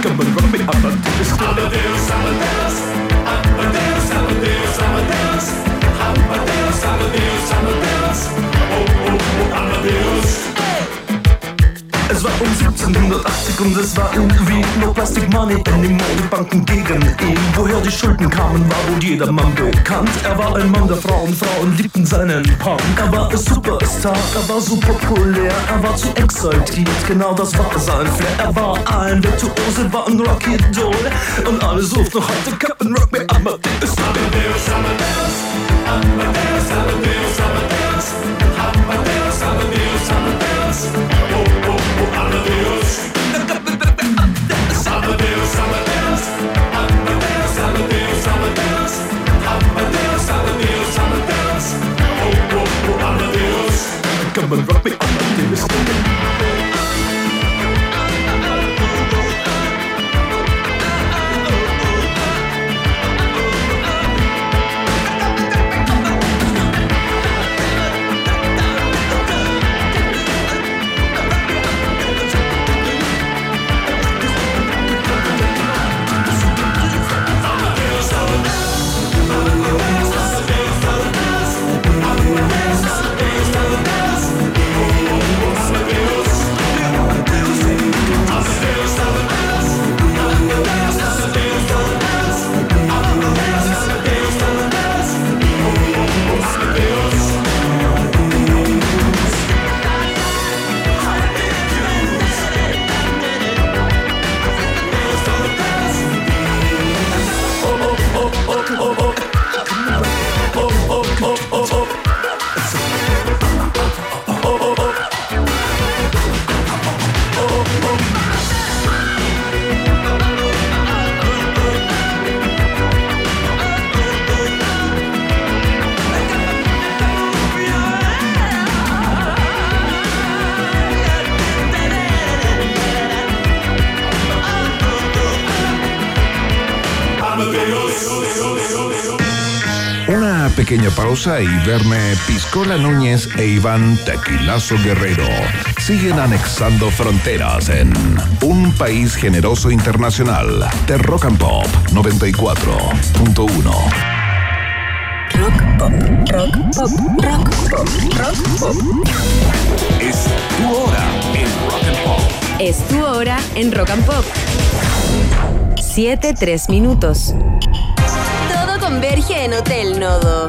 Amadeus, Amadeus, Amadeus, Amadeus, Amadeus, Amadeus, Amadeus abadeus. Es war um 1780 und es war irgendwie no Plastic Money anymore. Die Banken gegen ihn. Woher die Schulden kamen, war wohl jedermann bekannt. Er war ein Mann der Frauen, Frauen liebten seinen Punk. Er war ein Superstar, er war so populär, er war zu exaltiert, genau das war sein Flair. Er war ein Virtuose, war ein Rocky Doll und alle suchten heute Captain Rock me. Amadeus, Amadeus, Amadeus, Amadeus, Come on, rock me, Amadeus. Pausa y verme Piscola Núñez e Iván Tequilazo Guerrero siguen anexando fronteras en un país generoso internacional de Rock and Pop 94.1. Rock pop, rock pop, rock pop, rock pop. Es tu hora en Rock and Pop. Es tu hora en Rock and Pop. 7, 3 minutos. Todo converge en Hotel Nodo.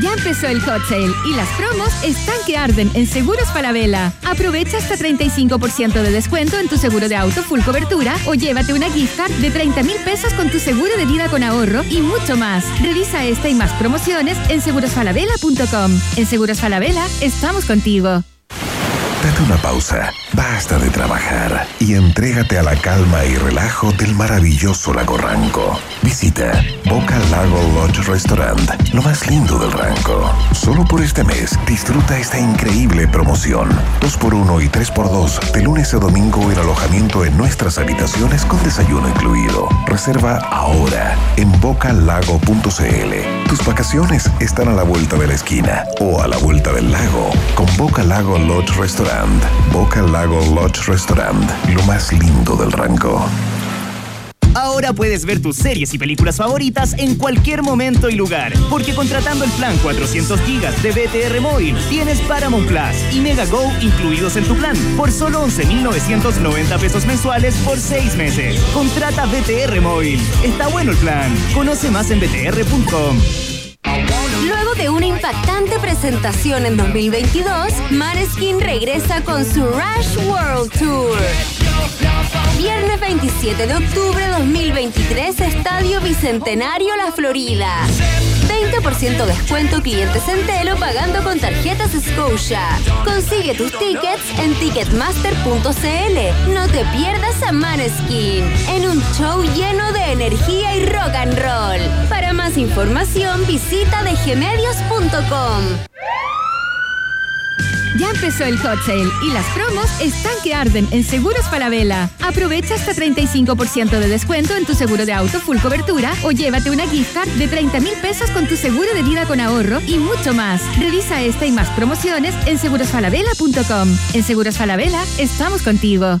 Ya empezó el hot sale y las promos están que arden en Seguros Falabella. Aprovecha hasta 35% de descuento en tu seguro de auto full cobertura o llévate una gift card de 30 mil pesos con tu seguro de vida con ahorro y mucho más. Revisa esta y más promociones en segurosfalabella.com. En Seguros Falabella estamos contigo. Date una pausa, basta de trabajar y entrégate a la calma y relajo del maravilloso lago Ranco. Visita Boca Lago Lodge Restaurant, lo más lindo del Ranco. Solo por este mes disfruta esta increíble promoción. 2x1 y 3x2 de lunes a domingo en alojamiento en nuestras habitaciones con desayuno incluido. Reserva ahora en bocalago.cl. Tus vacaciones están a la vuelta de la esquina o a la vuelta del lago con Boca Lago Lodge Restaurant. Boca Lago Lodge Restaurant, lo más lindo del rango. Ahora puedes ver tus series y películas favoritas en cualquier momento y lugar, porque contratando el plan 400 GB de BTR Móvil, tienes Paramount Plus y Mega Go incluidos en tu plan por solo 11.990 pesos mensuales por 6 meses. Contrata BTR Móvil. Está bueno el plan. Conoce más en btr.com. Una impactante presentación en 2022, Maneskin regresa con su Rush World Tour. Viernes 27 de octubre 2023, Estadio Bicentenario La Florida. 20% descuento clientes Centelo pagando con tarjetas Scotia. Consigue tus tickets en ticketmaster.cl. No te pierdas a Maneskin en un show lleno de energía y rock and roll. Para más información visita dgmedios.com. Ya empezó el hot sale y las promos están que arden en Seguros Falabella. Aprovecha hasta 35% de descuento en tu seguro de auto full cobertura o llévate una gift card de 30 mil pesos con tu seguro de vida con ahorro y mucho más. Revisa esta y más promociones en segurosfalabella.com. En Seguros Falabella estamos contigo.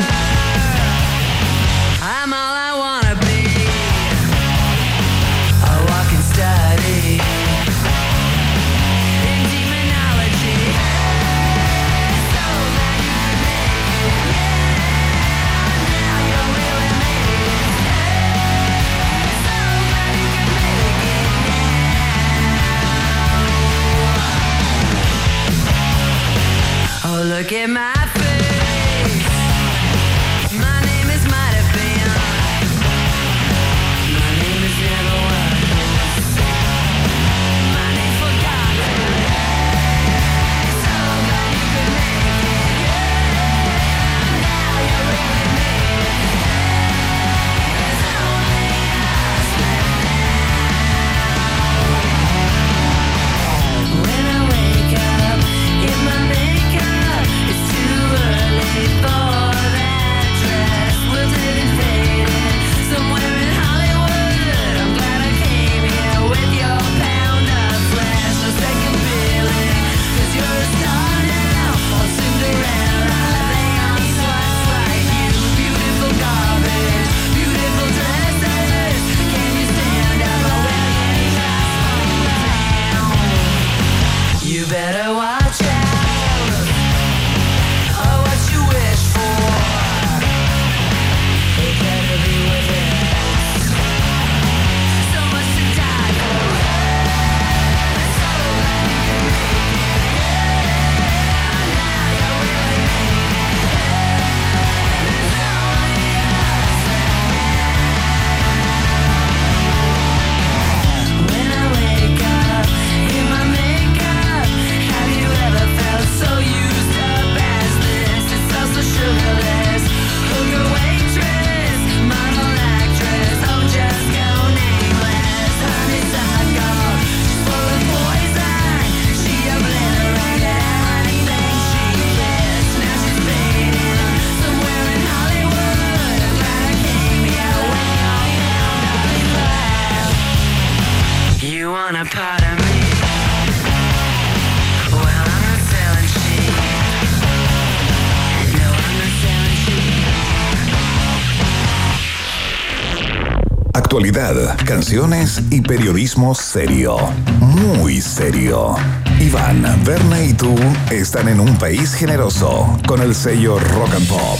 Look at Actualidad, canciones y periodismo serio. Muy serio. Iván, Verne y tú están en un país generoso con el sello Rock and Pop.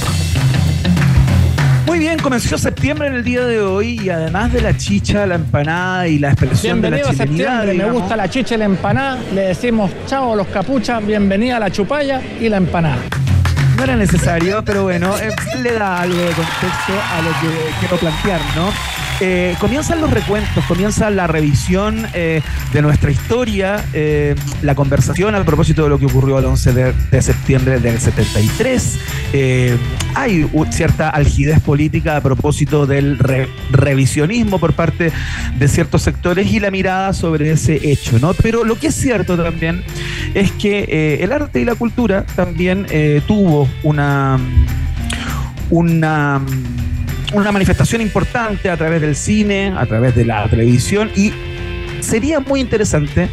Muy bien, comenzó septiembre en el día de hoy y además de la chicha, la empanada y la expresión de la chilenidad, septiembre, me gusta la chicha y la empanada. Le decimos chao a los capuchas, bienvenida a la chupalla y la empanada. No era necesario, pero bueno, eh, le da algo de contexto a lo que quiero plantear, ¿no? Eh, comienzan los recuentos, comienza la revisión eh, de nuestra historia, eh, la conversación al propósito de lo que ocurrió el 11 de, de septiembre del 73. Eh, hay cierta algidez política a propósito del re- revisionismo por parte de ciertos sectores y la mirada sobre ese hecho, ¿no? Pero lo que es cierto también es que el arte y la cultura también tuvo una una una manifestación importante a través del cine, a través de la televisión y sería muy interesante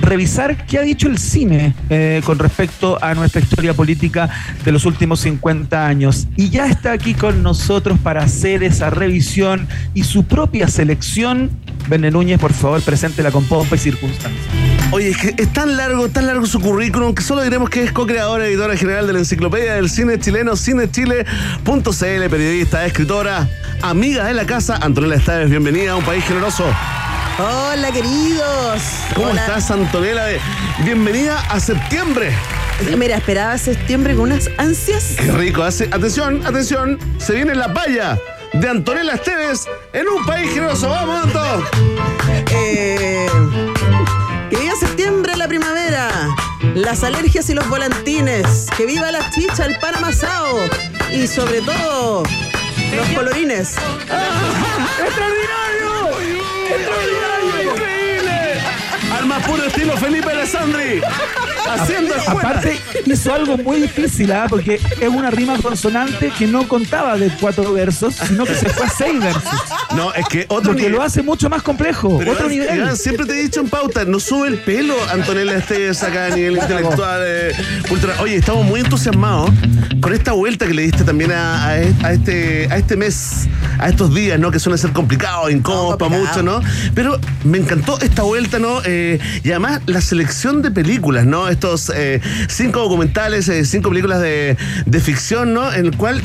revisar qué ha dicho el cine eh, con respecto a nuestra historia política de los últimos 50 años. Y ya está aquí con nosotros para hacer esa revisión y su propia selección. Bene Núñez, por favor, preséntela con pompa y circunstancia. Oye, es que es tan largo, tan largo su currículum que solo diremos que es co-creadora, editora general de la enciclopedia del cine chileno, cinechile.cl, periodista, escritora, amiga de la casa, Antonella Estaves, bienvenida a un país generoso. Hola, queridos. ¿Cómo Hola. estás, Antonella? Bienvenida a septiembre. Mira, esperaba septiembre con unas ansias. Qué rico hace. Atención, atención, se viene la valla de Antonella Esteves en un país generoso. ¡Vamos, Anto! Eh, que viva septiembre, la primavera. Las alergias y los volantines. Que viva la chicha, el pan amasado. Y sobre todo, los colorines. ¡Extraordinario! ¡Extraordinario! Más puro estilo Felipe Alessandri. Haciendo escuela. Aparte, hizo algo muy difícil, ¿ah? porque es una rima consonante que no contaba de cuatro versos, sino que se fue a seis versos. No, es que otro Lo que nivel. lo hace mucho más complejo, Pero otro Iván, nivel. Iván, siempre te he dicho en pauta, no sube el pelo Antonella Esteves acá a nivel intelectual, eh, cultural. Oye, estamos muy entusiasmados con esta vuelta que le diste también a, a- a este, a este mes, a estos días, ¿no? Que suelen ser complicados, incómodos No, para muchos, ¿no? Pero me encantó esta vuelta, ¿no? Eh, y además la selección de películas, ¿no? Estos eh, cinco documentales, eh, cinco películas de, de ficción, ¿no? En el cual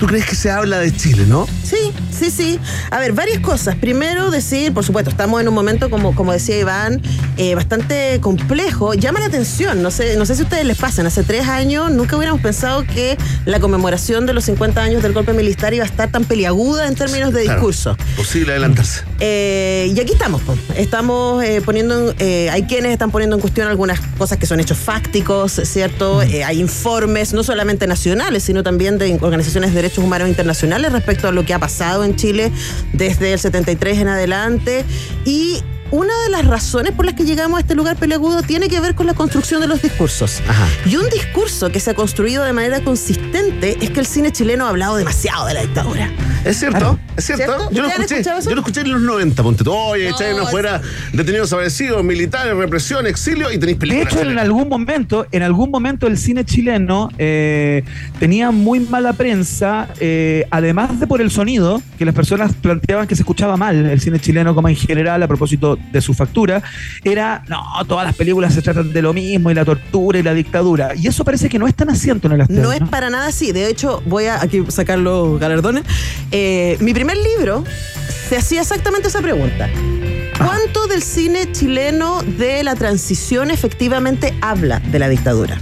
tú crees que se habla de Chile, ¿no? Sí, sí, sí. A ver, varias cosas. Primero, decir, por supuesto, estamos en un momento, como, como decía Iván, eh, bastante complejo. Llama la atención. No sé, no sé si a ustedes les pasan. Hace tres años nunca hubiéramos pensado que la conmemoración de los 50 años del golpe militar iba a estar tan peliaguda en términos de Claro, discurso. Posible adelantarse. Eh, y aquí estamos, estamos eh, poniendo, en- eh, hay quienes están poniendo en cuestión algunas cosas que son hechos fácticos, ¿cierto? Eh, hay informes, no solamente nacionales, sino también de organizaciones de derechos humanos internacionales respecto a lo que ha pasado en Chile desde el 73 en adelante. Y una de las razones por las que llegamos a este lugar peleagudo tiene que ver con la construcción de los discursos. Ajá. Y un discurso que se ha construido de manera consistente es que el cine chileno ha hablado demasiado de la dictadura. Es cierto, es cierto. ¿Cierto? Yo lo ¿Ustedes han escuché. escuchado eso? Yo lo escuché en los 90, ponte tú. Oye, No, afuera detenidos desaparecidos, militares, represión, exilio y tenéis De películas. hecho, en algún momento, en algún momento el cine chileno eh, tenía muy mala prensa, eh, además de por el sonido, que las personas planteaban que se escuchaba mal el cine chileno como en general a propósito de su factura, era, no, todas las películas se tratan de lo mismo y la tortura y la dictadura. Y eso parece que no es tan asiento en el Astel, No es para nada así. De hecho, voy a aquí sacar los galardones. Eh, mi primer libro se hacía exactamente esa pregunta. ¿Cuánto del cine chileno de la transición efectivamente habla de la dictadura?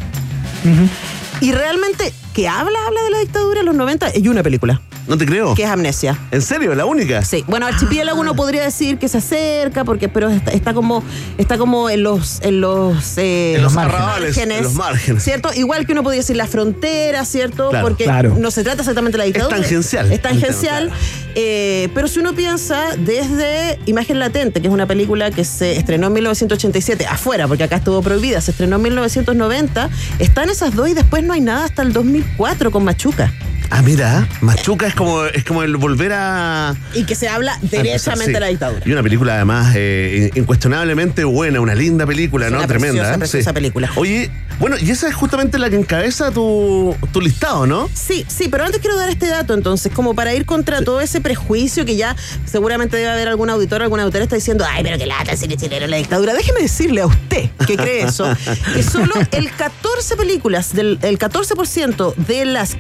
Y realmente, que habla, habla de la dictadura en los 90, y una película, No te creo. que es Amnesia. ¿En serio? ¿La única? Sí, bueno, Archipiélago uno podría decir que se acerca, porque, pero está, está como, está como en los, en los, eh, En los márgenes, en los márgenes. ¿cierto? Igual que uno podría decir la frontera, ¿cierto? Claro, porque claro. no se trata exactamente de la dictadura. tangencial. Es tangencial. eh, pero si uno piensa desde Imagen Latente, que es una película que se estrenó en 1987, afuera, porque acá estuvo prohibida, se estrenó en 1990, están esas dos y después no hay nada hasta el 2004 con Machuca. Ah, mira, Machuca es como, es como el volver a. Y que se habla derechamente Sí. de la dictadura. Y una película además eh, incuestionablemente buena, una linda película, Es ¿no? una Tremenda. preciosa, preciosa película. Oye, bueno, y esa es justamente la que encabeza tu, tu listado, ¿no? Sí, sí, pero antes quiero dar este dato entonces, como para ir contra todo ese prejuicio que ya seguramente debe haber algún auditor, alguna autora está diciendo, ay, pero que lata el cine chileno, la dictadura. Déjeme decirle a usted que cree eso, que solo el 14 películas, del el 14% de las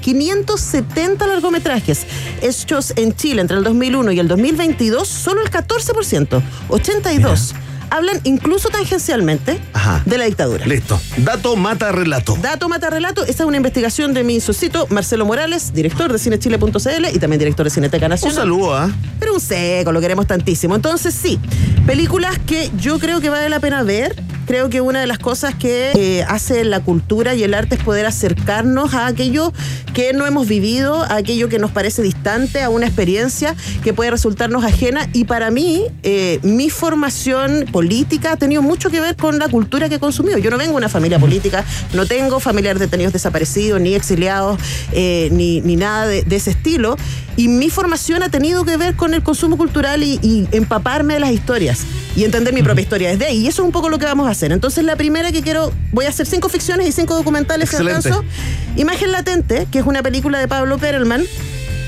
570 largometrajes hechos en Chile entre el 2001 y el 2022, solo el 14%, 82, hablan incluso tangencialmente Ajá. de la dictadura. Listo. Dato mata relato. Dato Mata Relato, esta es una investigación de mi socito Marcelo Morales, director de cinechile.cl y también director de Cineteca Un Nacional. saludo, ¿ah? Pero un seco, lo queremos tantísimo. Entonces, sí, películas que yo creo que vale la pena ver. Creo que una de las cosas que eh, hace la cultura y el arte es poder acercarnos a aquello que no hemos vivido, a aquello que nos parece distante, a una experiencia que puede resultarnos ajena. Y para mí, eh, mi formación política ha tenido mucho que ver con la cultura que he consumido. Yo no vengo de una familia política, no tengo familiares detenidos desaparecidos, ni exiliados, eh, ni, ni nada de, de ese estilo. Y mi formación ha tenido que ver con el consumo cultural y, y empaparme de las historias y entender mi propia historia desde ahí. Y eso es un poco lo que vamos a hacer. Entonces, la primera que quiero, voy a hacer cinco ficciones y cinco documentales, alcanzo. Imagen Latente, que es una película de Pablo Perelman,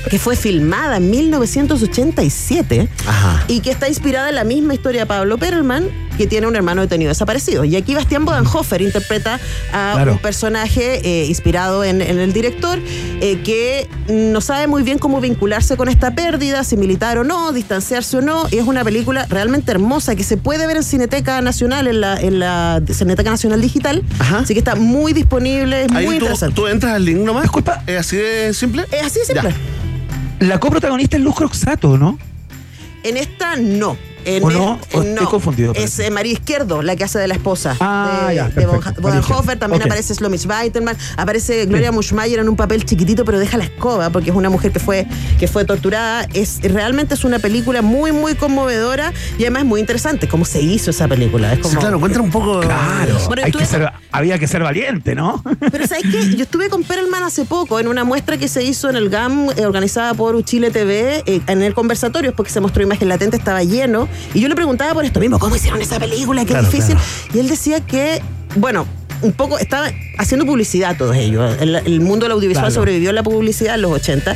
que fue filmada en 1987 Ajá. y que está inspirada en la misma historia de Pablo Perelman, que tiene un hermano detenido desaparecido. Y aquí Bastián Bodenhofer interpreta a Claro. un personaje eh, inspirado en, en el director eh, que no sabe muy bien cómo vincularse con esta pérdida, si militar o no, distanciarse o no. Y es una película realmente hermosa que se puede ver en Cineteca Nacional, en la, en la Cineteca Nacional Digital. Ajá. Así que está muy disponible, es Ahí muy tú, interesante. tú entras al link nomás. Disculpa. ¿Es así de simple? Es así de simple. Ya. La coprotagonista es Luz Croxato, ¿no? En esta no. En ¿O no? es- ¿O estoy confundido, Es eh, María Izquierdo, la que hace de la esposa Ah, de, ya, de. También Ok. aparece Slomich Weiterman. Aparece Gloria Muschmayer en un papel chiquitito, pero deja la escoba porque es una mujer que fue, que fue torturada. Es, realmente es una película muy, muy conmovedora y además muy interesante cómo se hizo esa película. Es Sí, claro, un poco. Claro. Bueno, hay que ser, había que ser valiente, ¿no? Pero ¿sabes qué? Yo estuve con Perelman hace poco en una muestra que se hizo en el GAM eh, organizada por Chile TV eh, en el conversatorio, porque se mostró imagen latente, estaba lleno. Y yo le preguntaba por esto mismo, ¿cómo hicieron esa película? Qué Claro, difícil. claro. Y él decía que, bueno, un poco, estaba haciendo publicidad todos ellos. El, el mundo del audiovisual Claro. sobrevivió a la publicidad en los 80.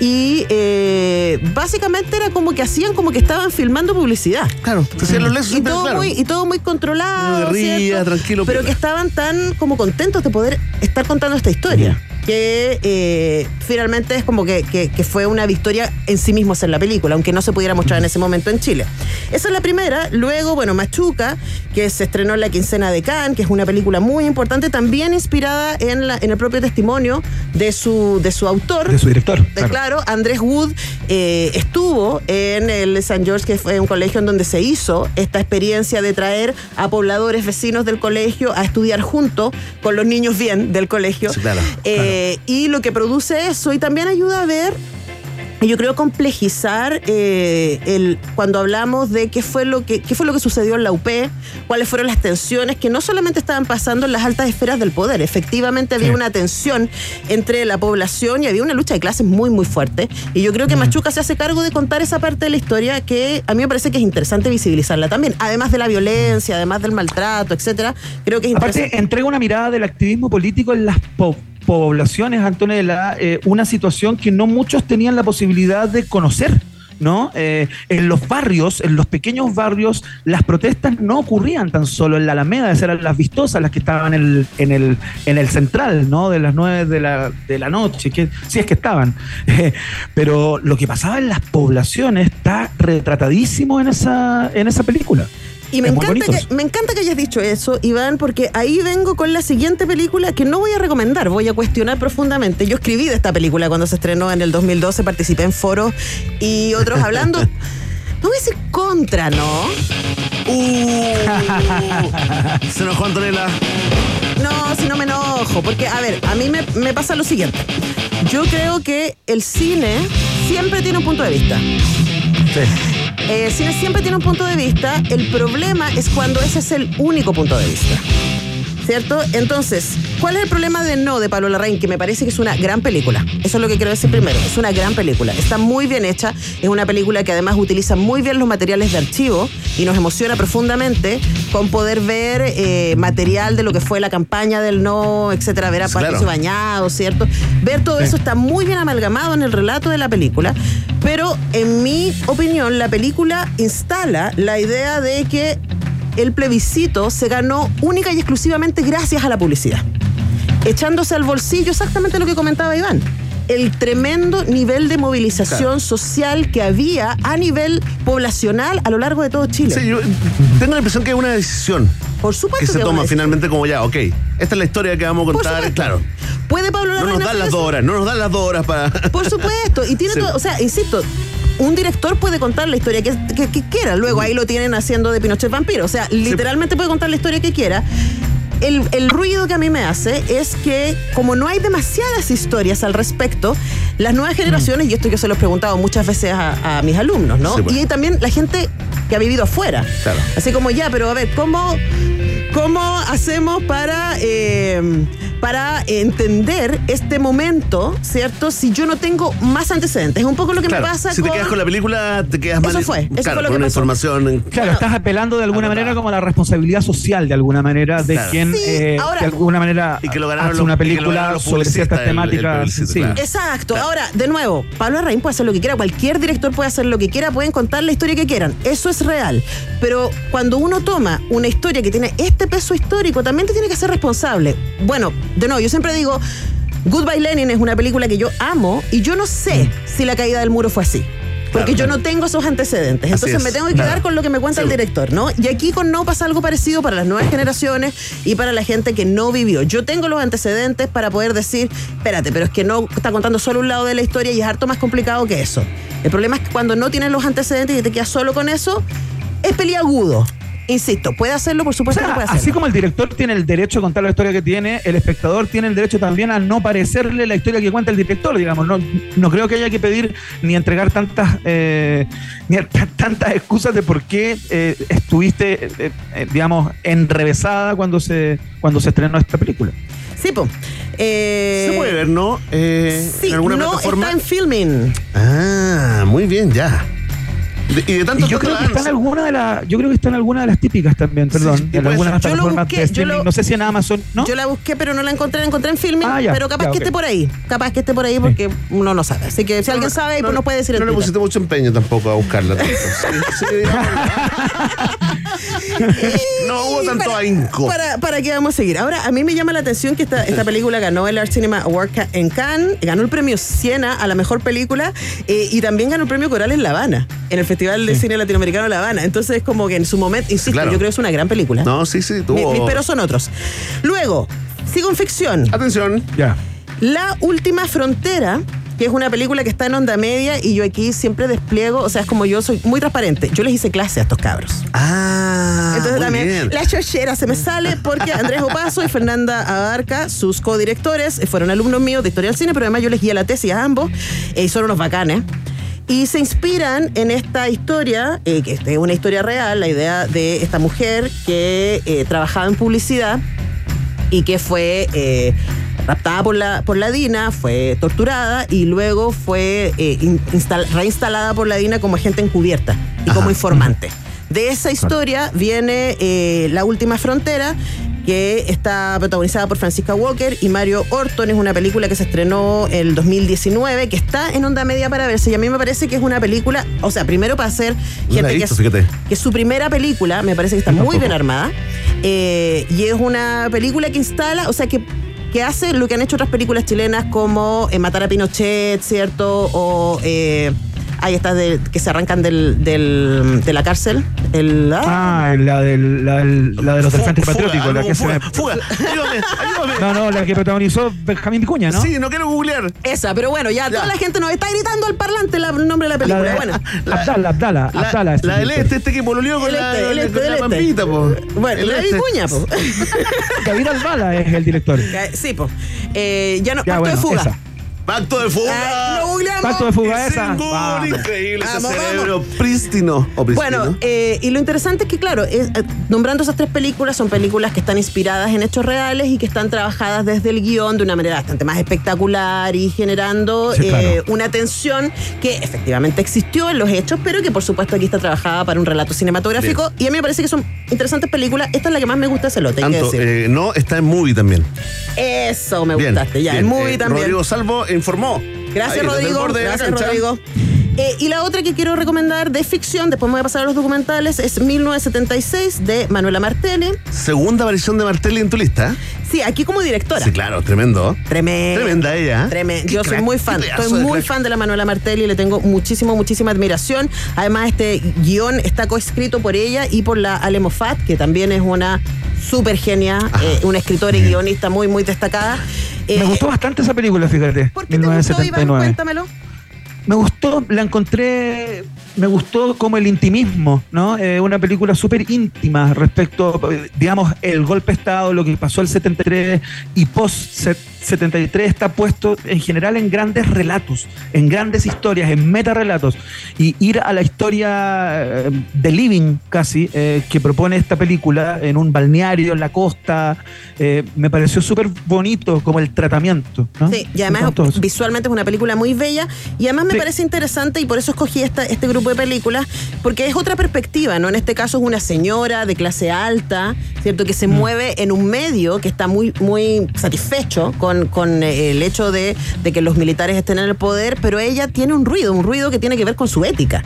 Y eh, básicamente era como que hacían como que estaban filmando publicidad. Claro, los lesos Y todo, claro. muy, y todo muy controlado. ¿cierto? tranquilo, Pero piola. que estaban tan como contentos de poder estar contando esta historia. Que eh, finalmente es como que, que- que fue una victoria en sí mismo hacer la película, aunque no se pudiera mostrar en ese momento en Chile. Esa es la primera. Luego, bueno, Machuca, que se estrenó en la quincena de Cannes, que es una película muy importante, también inspirada en, la- en el propio testimonio de su, de su autor. De su director. Eh, claro. Claro, Andrés Wood eh, estuvo en el St. George, que fue un colegio en donde se hizo esta experiencia de traer a pobladores vecinos del colegio a estudiar junto con los niños bien del colegio. Sí, claro, Eh, Y lo que produce eso y también ayuda a ver yo creo complejizar eh, el, cuando hablamos de qué fue, lo que, qué fue lo que sucedió en la UP, cuáles fueron las tensiones que no solamente estaban pasando en las altas esferas del poder, efectivamente había Sí. una tensión entre la población y había una lucha de clases muy, muy fuerte. Y yo creo que Machuca se hace cargo de contar esa parte de la historia que a mí me parece que es interesante visibilizarla también. Además de la violencia, además del maltrato, etcétera, creo que es. Aparte, entrega una mirada del activismo político en las po- poblaciones, Antonella, eh, una situación que no muchos tenían la posibilidad de conocer. ¿No? Eh, en los barrios, en los pequeños barrios, las protestas no ocurrían tan solo en la Alameda, eran las vistosas las que estaban en el, en el, en el central, ¿no? De las nueve de la, de la noche, que sí es que estaban. Pero lo que pasaba en las poblaciones está retratadísimo en esa, en esa película. Y me encanta, que, me encanta que hayas dicho eso, Iván, porque ahí vengo con la siguiente película que no voy a recomendar, voy a cuestionar profundamente. Yo escribí de esta película cuando se estrenó en el 2012, participé en foros y otros hablando. No voy a decir contra, ¿no? Uh, se enojó Antonella. No, si no me enojo, porque, a ver, a mí me, me pasa lo siguiente. Yo creo que el cine siempre tiene un punto de vista. Eh, siempre tiene un punto de vista. El problema es cuando ese es el único punto de vista. ¿Cierto? Entonces, ¿cuál es el problema de No de Pablo Larraín? Que me parece que es una gran película. Eso es lo que quiero decir primero. Es una gran película. Está muy bien hecha. Es una película que además utiliza muy bien los materiales de archivo y nos emociona profundamente con poder ver eh, material de lo que fue la campaña del No, etcétera, ver a Patricio claro. Bañado, ¿cierto? Ver todo eso está muy bien amalgamado en el relato de la película. Pero en mi opinión, la película instala la idea de que el plebiscito se ganó única y exclusivamente gracias a la publicidad. echándose al bolsillo exactamente lo que comentaba Iván. El tremendo nivel de movilización Claro. social que había a nivel poblacional a lo largo de todo Chile. Sí, yo tengo la impresión que es una decisión Por supuesto que se toma finalmente como ya, ok, esta es la historia que vamos a contar, claro. ¿Puede Pablo No nos dan las dos horas, no nos dan las dos horas para... Por supuesto, y tiene Sí. todo, o sea, insisto, un director puede contar la historia que, que- que quiera, luego ahí lo tienen haciendo de Pinochet vampiro, o sea, literalmente puede contar la historia que quiera. El, el ruido que a mí me hace es que como no hay demasiadas historias al respecto, las nuevas generaciones, y esto yo se lo he preguntado muchas veces a, a mis alumnos, ¿no? Sí. Y también la gente que ha vivido afuera. Claro. Así como ya, pero a ver, ¿cómo, cómo hacemos para, eh, para entender este momento, ¿cierto? Si yo no tengo más antecedentes. Es un poco lo que Claro, me pasa si con... te quedas con la película, te quedas Eso mal. fue, eso claro, fue lo con que una pasó. información. Claro, estás apelando de alguna manera como a la responsabilidad social de alguna manera de Claro. quien Sí, eh, ahora- de alguna manera Y que lo ganaron hace los- una y que lo película sobre ciertas publicistas, el- el temáticas. publicista, sí. claro. Exacto. Ahora, de nuevo, Pablo Arraín puede hacer lo que quiera, cualquier director puede hacer lo que quiera, pueden contar la historia que quieran. Eso es real. Pero cuando uno toma una historia que tiene este peso histórico, también te tiene que ser responsable. Bueno, de nuevo, yo siempre digo, Goodbye Lenin es una película que yo amo y yo no sé si la caída del muro fue así. Porque Claro. yo no tengo esos antecedentes. Entonces es, me tengo que quedar con lo que me cuenta el director, ¿no? Y aquí con No pasa algo parecido para las nuevas generaciones y para la gente que no vivió. Yo tengo los antecedentes para poder decir, espérate, pero es que no está contando solo un lado de la historia y es harto más complicado que eso. El problema es que cuando no tienes los antecedentes y te quedas solo con eso, es peliagudo. Insisto, puede hacerlo, por O supuesto sea, que puede hacerlo. así como el director tiene el derecho a contar la historia que tiene, el espectador tiene el derecho también a no parecerle la historia que cuenta el director, digamos. No, no creo que haya que pedir ni entregar tantas eh, ni tantas excusas de por qué eh, estuviste, eh, eh, digamos, enrevesada cuando se cuando se estrenó esta película. Sí, po. Eh, Se puede ver, ¿no? Eh, Sí, en alguna no plataforma. está en filming. Ah, muy bien, ya. De- y de tanto Y yo creo que está en alguna de las, yo creo que está en alguna de las típicas también, perdón, Sí, y en puede algunas ser. Yo lo plataformas busqué, de yo streaming, lo- no sé si en Amazon, ¿no? Yo la busqué, pero no la encontré, la encontré en filming, Ah, ya, pero capaz ya, que esté por ahí. Capaz que esté por ahí porque uno no sabe. Así que si alguien sabe, pues nos puede decir en No le pusiste mucho empeño tampoco a buscarla. tanto. Sí, sí, digamos. no hubo tanto para- ahínco. Para, para que vamos a seguir. Ahora, a mí me llama la atención que esta, esta película ganó el Art Cinema Award en Cannes, ganó el premio Siena a la mejor película eh, y también ganó el premio Coral en La Habana, en el Festival de Cine Latinoamericano La Habana. Entonces, como que en su momento, insisto, Claro. yo creo que es una gran película. No, sí, sí, Mi- tuvo. mis peros son otros. Luego, sigo en ficción. Atención. Ya. La última frontera, que es una película que está en onda media y yo aquí siempre despliego, o sea, es como yo soy muy transparente. Yo les hice clase a estos cabros. Ah, Entonces muy también bien. la chochera se me sale porque Andrés Opaso y Fernanda Abarca, sus codirectores, eh, fueron alumnos míos de Historia del Cine, pero además yo les guié la tesis a ambos eh, y son unos bacanes. Y se inspiran en esta historia, eh, que es una historia real, la idea de esta mujer que eh, trabajaba en publicidad y que fue eh, raptada por la, por la DINA, fue torturada y luego fue eh, in- instal- reinstalada por la DINA como agente encubierta y como informante. De esa historia viene La Última Frontera, que está protagonizada por Francisca Walker y Mario Orton. Es una película que se estrenó el 2019, que está en onda media para verse. Y a mí me parece que es una película, o sea, primero para No la gente que visto, es, fíjate. que es su primera película, me parece que está muy bien armada. Eh, y es una película que instala, o sea, que, que hace lo que han hecho otras películas chilenas como eh, Matar a Pinochet, ¿cierto? O eh, hay estas de- que se arrancan del, del- de la cárcel. El, ah, Ah, la, del, la, del- la de los del Frente Fuga, Patriótico, la que se fuga, me- fuga. Ayúdame, ayúdame. No, no, la que protagonizó Benjamín Vicuña, ¿no? Sí, no quiero googlear. Esa, pero bueno, ya, toda la gente nos está gritando al parlante la- el nombre de la La película. de bueno. Abdala, Abdala, La, Abdala. es el la del este, este que pololeó con El la, este, el este, con el la este. pampita, po. Bueno, El la este. vicuña, po. David Albala es el director. Sí, po. Eh, ya no, Ya, bueno, de fuga. esa. Pacto de fuga. Ay, lo googleamos. Pacto de fuga esa. gol Vamos. increíble, ese Vamos, cerebro prístino. O prístino. Bueno, eh, y lo interesante es que, claro, es, eh, nombrando esas tres películas, son películas que están inspiradas en hechos reales y que están trabajadas desde el guion de una manera bastante más espectacular y generando Sí, claro. eh, una tensión que efectivamente existió en los hechos, pero que por supuesto aquí está trabajada para un relato cinematográfico. Y a mí me parece que son interesantes películas. Esta es la que más me gusta de Celote, hay que Tanto, decir. eh, no, está en movie también. Eso me Bien, gustaste, ya. bien. El movie Eh, también. Rodrigo Salvo informó. Gracias, Ahí, Rodrigo. la Gracias. Rodrigo. Eh, y la otra que quiero recomendar de ficción, después me voy a pasar a los documentales, es 1976 de Manuela Martelli. Segunda aparición de Martelli en tu lista. ¿eh? Sí, aquí como directora. Sí, claro, tremendo. Tremenda. Tremenda ella. ¿eh? Tremenda. Qué Yo soy muy fan. Estoy muy fan de la Manuela Martelli. Le tengo muchísimo, muchísima admiración. Además, este guion está coescrito por ella y por la Ale Moffat, que también es una súper genia, eh, una escritora y guionista muy, muy destacada. Eh, Me gustó bastante esa película, fíjate. ¿Por qué te gustó, Iván? 1979. Cuéntamelo. Me gustó, la encontré, me gustó como el intimismo, ¿no? Eh, una película súper íntima respecto, digamos, el golpe de Estado, lo que pasó el 73 y post 73 está puesto en general en grandes relatos, en grandes historias, en metarrelatos. Y ir a la historia eh, de Living, casi, eh, que propone esta película en un balneario, en la costa, eh, me pareció súper bonito como el tratamiento, ¿no? Sí, y además visualmente es una película muy bella y además me Sí. parece interesante y por eso escogí esta, este grupo de películas porque es otra perspectiva, ¿no? En este caso es una señora de clase alta, ¿cierto? Que Mm. se mueve en un medio que está muy, muy satisfecho con, con, eh, el hecho de, de que los militares estén en el poder, pero ella tiene un ruido, un ruido que tiene que ver con su ética.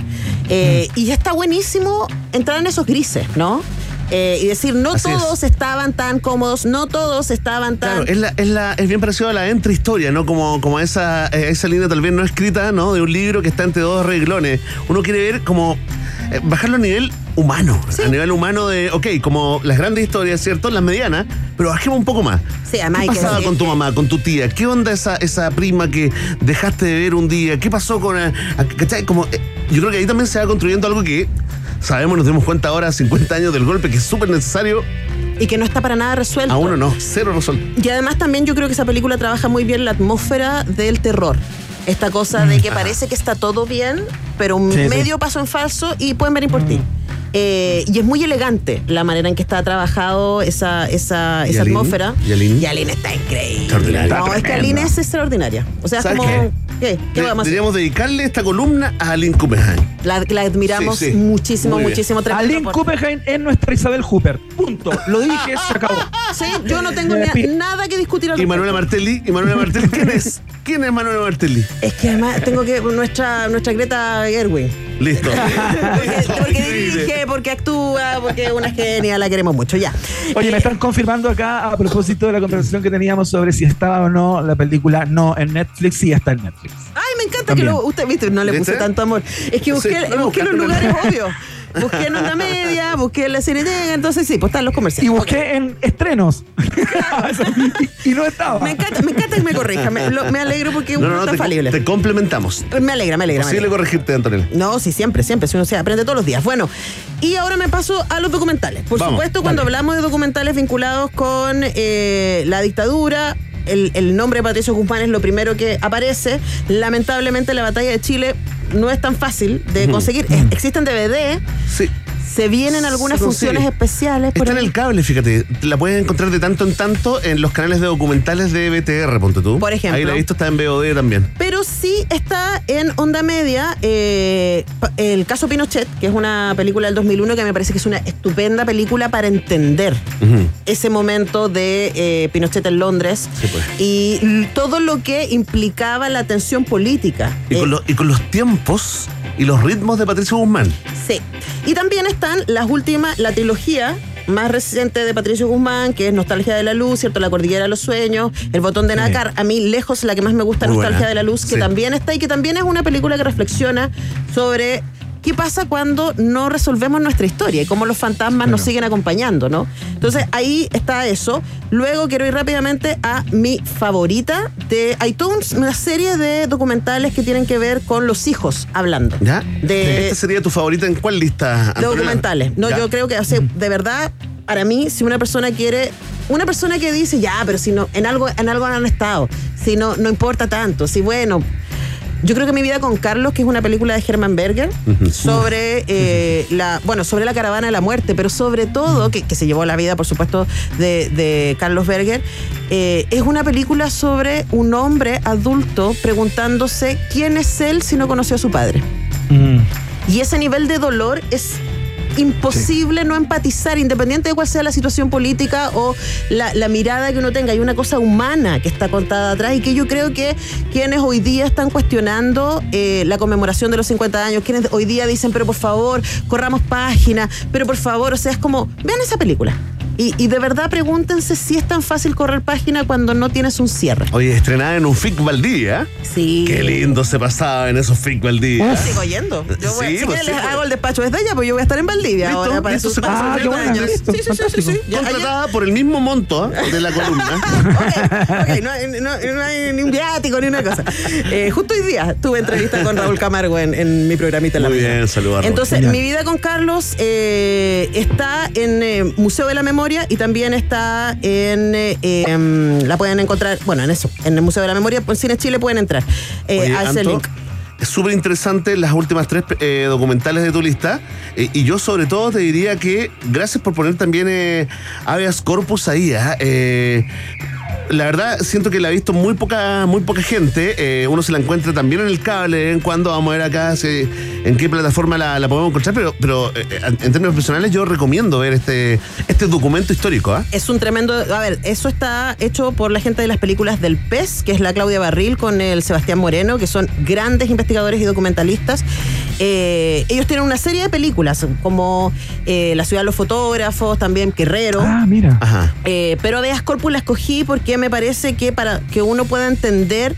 Eh, Mm. Y está buenísimo entrar en esos grises, ¿no? Eh, y decir, no Así es. todos estaban tan cómodos, no todos estaban tan... Claro, es, la, es, la, es bien parecido a la entrehistoria, ¿no? Como, como esa, eh, esa línea tal vez no escrita, ¿no? De un libro que está entre dos reglones. Uno quiere ver como eh, bajarlo a nivel humano, a nivel humano de, ok, como las grandes historias, ¿cierto? Las medianas, pero bajemos un poco más. Sí, además ¿Qué que pasaba con tu mamá, con tu tía? ¿Qué onda esa, esa prima que dejaste de ver un día? ¿Qué pasó con... eh, ¿cachai? Como, eh, yo creo que ahí también se va construyendo algo que sabemos, nos dimos cuenta ahora, 50 años del golpe, que es súper necesario. Y que no está para nada resuelto. A uno no, cero resuelto. Y además también yo creo que esa película trabaja muy bien la atmósfera del terror. Esta cosa de que parece que está todo bien, pero un Sí, sí. medio paso en falso y pueden venir por ti. Eh, y es muy elegante la manera en que está trabajado esa, esa, ¿Y esa Aline? atmósfera. ¿Y Aline? Y Aline está increíble. No, es que Aline es extraordinaria. O sea, es ¿Sabes como. qué? ¿Qué? ¿Qué De- vamos a hacer? Deberíamos dedicarle esta columna a Aline Kuppenheim. La, la admiramos Sí, sí. muchísimo, Muy bien. muchísimo. Tremendo Aline por- Kuppenheim es nuestra Isabel Hooper. Punto. Lo dije, se acabó. Sí, yo no tengo ni- nada que discutir al Y Manuela respecto. Martelli. ¿Y Manuela Martelli quién es? ¿Quién es Manuela Martelli? Es que además tengo que. Nuestra, nuestra Greta Gerwin. Listo. Porque, porque dirige, porque actúa, porque es una genia, la queremos mucho, ya. Oye, me están confirmando acá a propósito de la conversación que teníamos sobre si estaba o no la película no en Netflix, sí está en Netflix. Ay, me encanta También. que lo, usted, viste, no le puse tanto amor. Es que busqué, Sí, no, busqué los lugares obvios. Busqué en onda media, busqué en la Cineteca, entonces sí, pues están los comerciales. Y busqué en estrenos. y, y no estaba. Me encanta, me encanta que me corrija. Me, lo- me alegro porque No, uno no, no, está te, falible. te complementamos. Me alegra, me alegra. me Posible alegra. corregirte, Antonella. No, sí, siempre, siempre. Si uno se aprende todos los días. Bueno, y ahora me paso a los documentales. Por Vamos, supuesto, cuando hablamos de documentales vinculados con eh, la dictadura, el, el nombre de Patricio Guzmán es lo primero que aparece. Lamentablemente, la batalla de Chile no es tan fácil de conseguir. Existen DVD, Sí. Se vienen algunas funciones especiales. por Está en el cable, fíjate. La puedes encontrar de tanto en tanto en los canales de documentales de BTR, ponte tú. Por ejemplo. Ahí la he visto, está en VOD también. Pero sí está en Onda Media eh, el caso Pinochet, que es una película del 2001 que me parece que es una estupenda película para entender ese momento de eh, Pinochet en Londres Sí, pues. y todo lo que implicaba la tensión política. Y, Eh, con los, y con los tiempos y los ritmos de Patricio Guzmán. Sí. Y también están las últimas, la trilogía más reciente de Patricio Guzmán, que es Nostalgia de la Luz, ¿cierto? La Cordillera de los Sueños, El Botón de Nácar. A mí, lejos, la que más me gusta, Muy Nostalgia buena. de la Luz, que Sí. también está y que también es una película que reflexiona sobre qué pasa cuando no resolvemos nuestra historia y cómo los fantasmas nos siguen acompañando, ¿no? Entonces, ahí está eso. Luego quiero ir rápidamente a mi favorita de iTunes, una serie de documentales que tienen que ver con los hijos hablando. ¿Ya? De- ¿Esta sería tu favorita en cuál lista? Antonella? documentales. No, ¿Ya? yo creo que, o sea, de verdad, para mí, si una persona quiere, una persona que dice, ya, pero si no, en algo, en algo han estado, si no, no importa tanto, si bueno. Yo creo que mi vida con Carlos, que es una película de Herman Berger, sobre eh, la, bueno, sobre la caravana de la muerte, pero sobre todo, que, que se llevó la vida, por supuesto, de, de Carlos Berger, eh, es una película sobre un hombre adulto preguntándose quién es él si no conoció a su padre. Mm. Y ese nivel de dolor es imposible no empatizar, independiente de cuál sea la situación política o la, la mirada que uno tenga. Hay una cosa humana que está contada atrás y que yo creo que quienes hoy día están cuestionando eh, la conmemoración de los 50 años, quienes hoy día dicen, pero por favor, corramos página, pero por favor, o sea, es como, vean esa película. Y, y de verdad pregúntense si es tan fácil correr página cuando no tienes un cierre. Oye, estrenada en un FIC Valdía. Sí. Qué lindo se pasaba en esos FIC Valdía. Sigo yendo. Yo voy, Sí, si pues sí, les pues. hago el despacho desde allá, pues yo voy a estar en Valdivia Listo, ahora para sus ah, qué 50 bueno, años. listo, Sí, sí, sí, sí, Contratada por el mismo monto ¿eh? de la columna. Ok, no, hay- no- no hay ni un viático ni una cosa. Eh, justo hoy día tuve entrevista con Raúl Camargo en, en mi programita en la Muy mañana. bien, saludos. Entonces, mi vida con Carlos eh, está en eh, Museo de la Memoria y también está en. eh, em, la pueden encontrar, bueno, en eso, en el Museo de la Memoria, en Cine Chile pueden entrar eh, Oye, a ese Anto, link. Es súper interesante las últimas tres eh, documentales de tu lista. Eh, y yo, sobre todo, te diría que gracias por poner también eh, habeas corpus ahí. ¿ah? Eh, la verdad, siento que la ha visto muy poca, muy poca gente. Eh, uno se la encuentra también en el cable de vez en cuando. Vamos a ver acá en qué plataforma la, la podemos encontrar. Pero, pero eh, en términos personales, yo recomiendo ver este, este documento histórico. ¿ah? Es un tremendo. A ver, eso está hecho por la gente de las películas del PES, que es la Claudia Barril con el Sebastián Moreno, que son grandes investigadores y documentalistas. Eh, ellos tienen una serie de películas, como eh, La ciudad de los fotógrafos, también Guerrero. Ah, mira. Ajá. Eh, pero Habeas Corpus la escogí porque me parece que para que uno pueda entender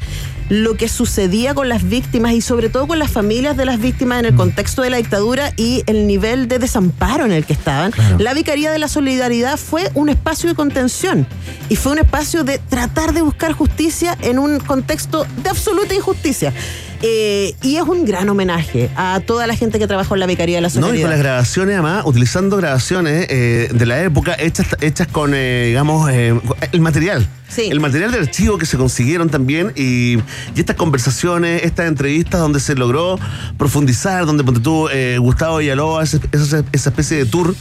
lo que sucedía con las víctimas y sobre todo con las familias de las víctimas en el contexto de la dictadura y el nivel de desamparo en el que estaban. La Vicaría de la Solidaridad fue un espacio de contención y fue un espacio de tratar de buscar justicia en un contexto de absoluta injusticia. Eh, y es un gran homenaje a toda la gente que trabajó en la Vicaría de la No, y Solidaridad. con las grabaciones, además, utilizando grabaciones eh, de la época hechas, hechas con, eh, digamos, eh, el material. Sí. El material de archivo que se consiguieron también y, y estas conversaciones, estas entrevistas donde se logró profundizar, donde ponte tú, eh, Gustavo Villalobos, esa, esa- esa especie de tour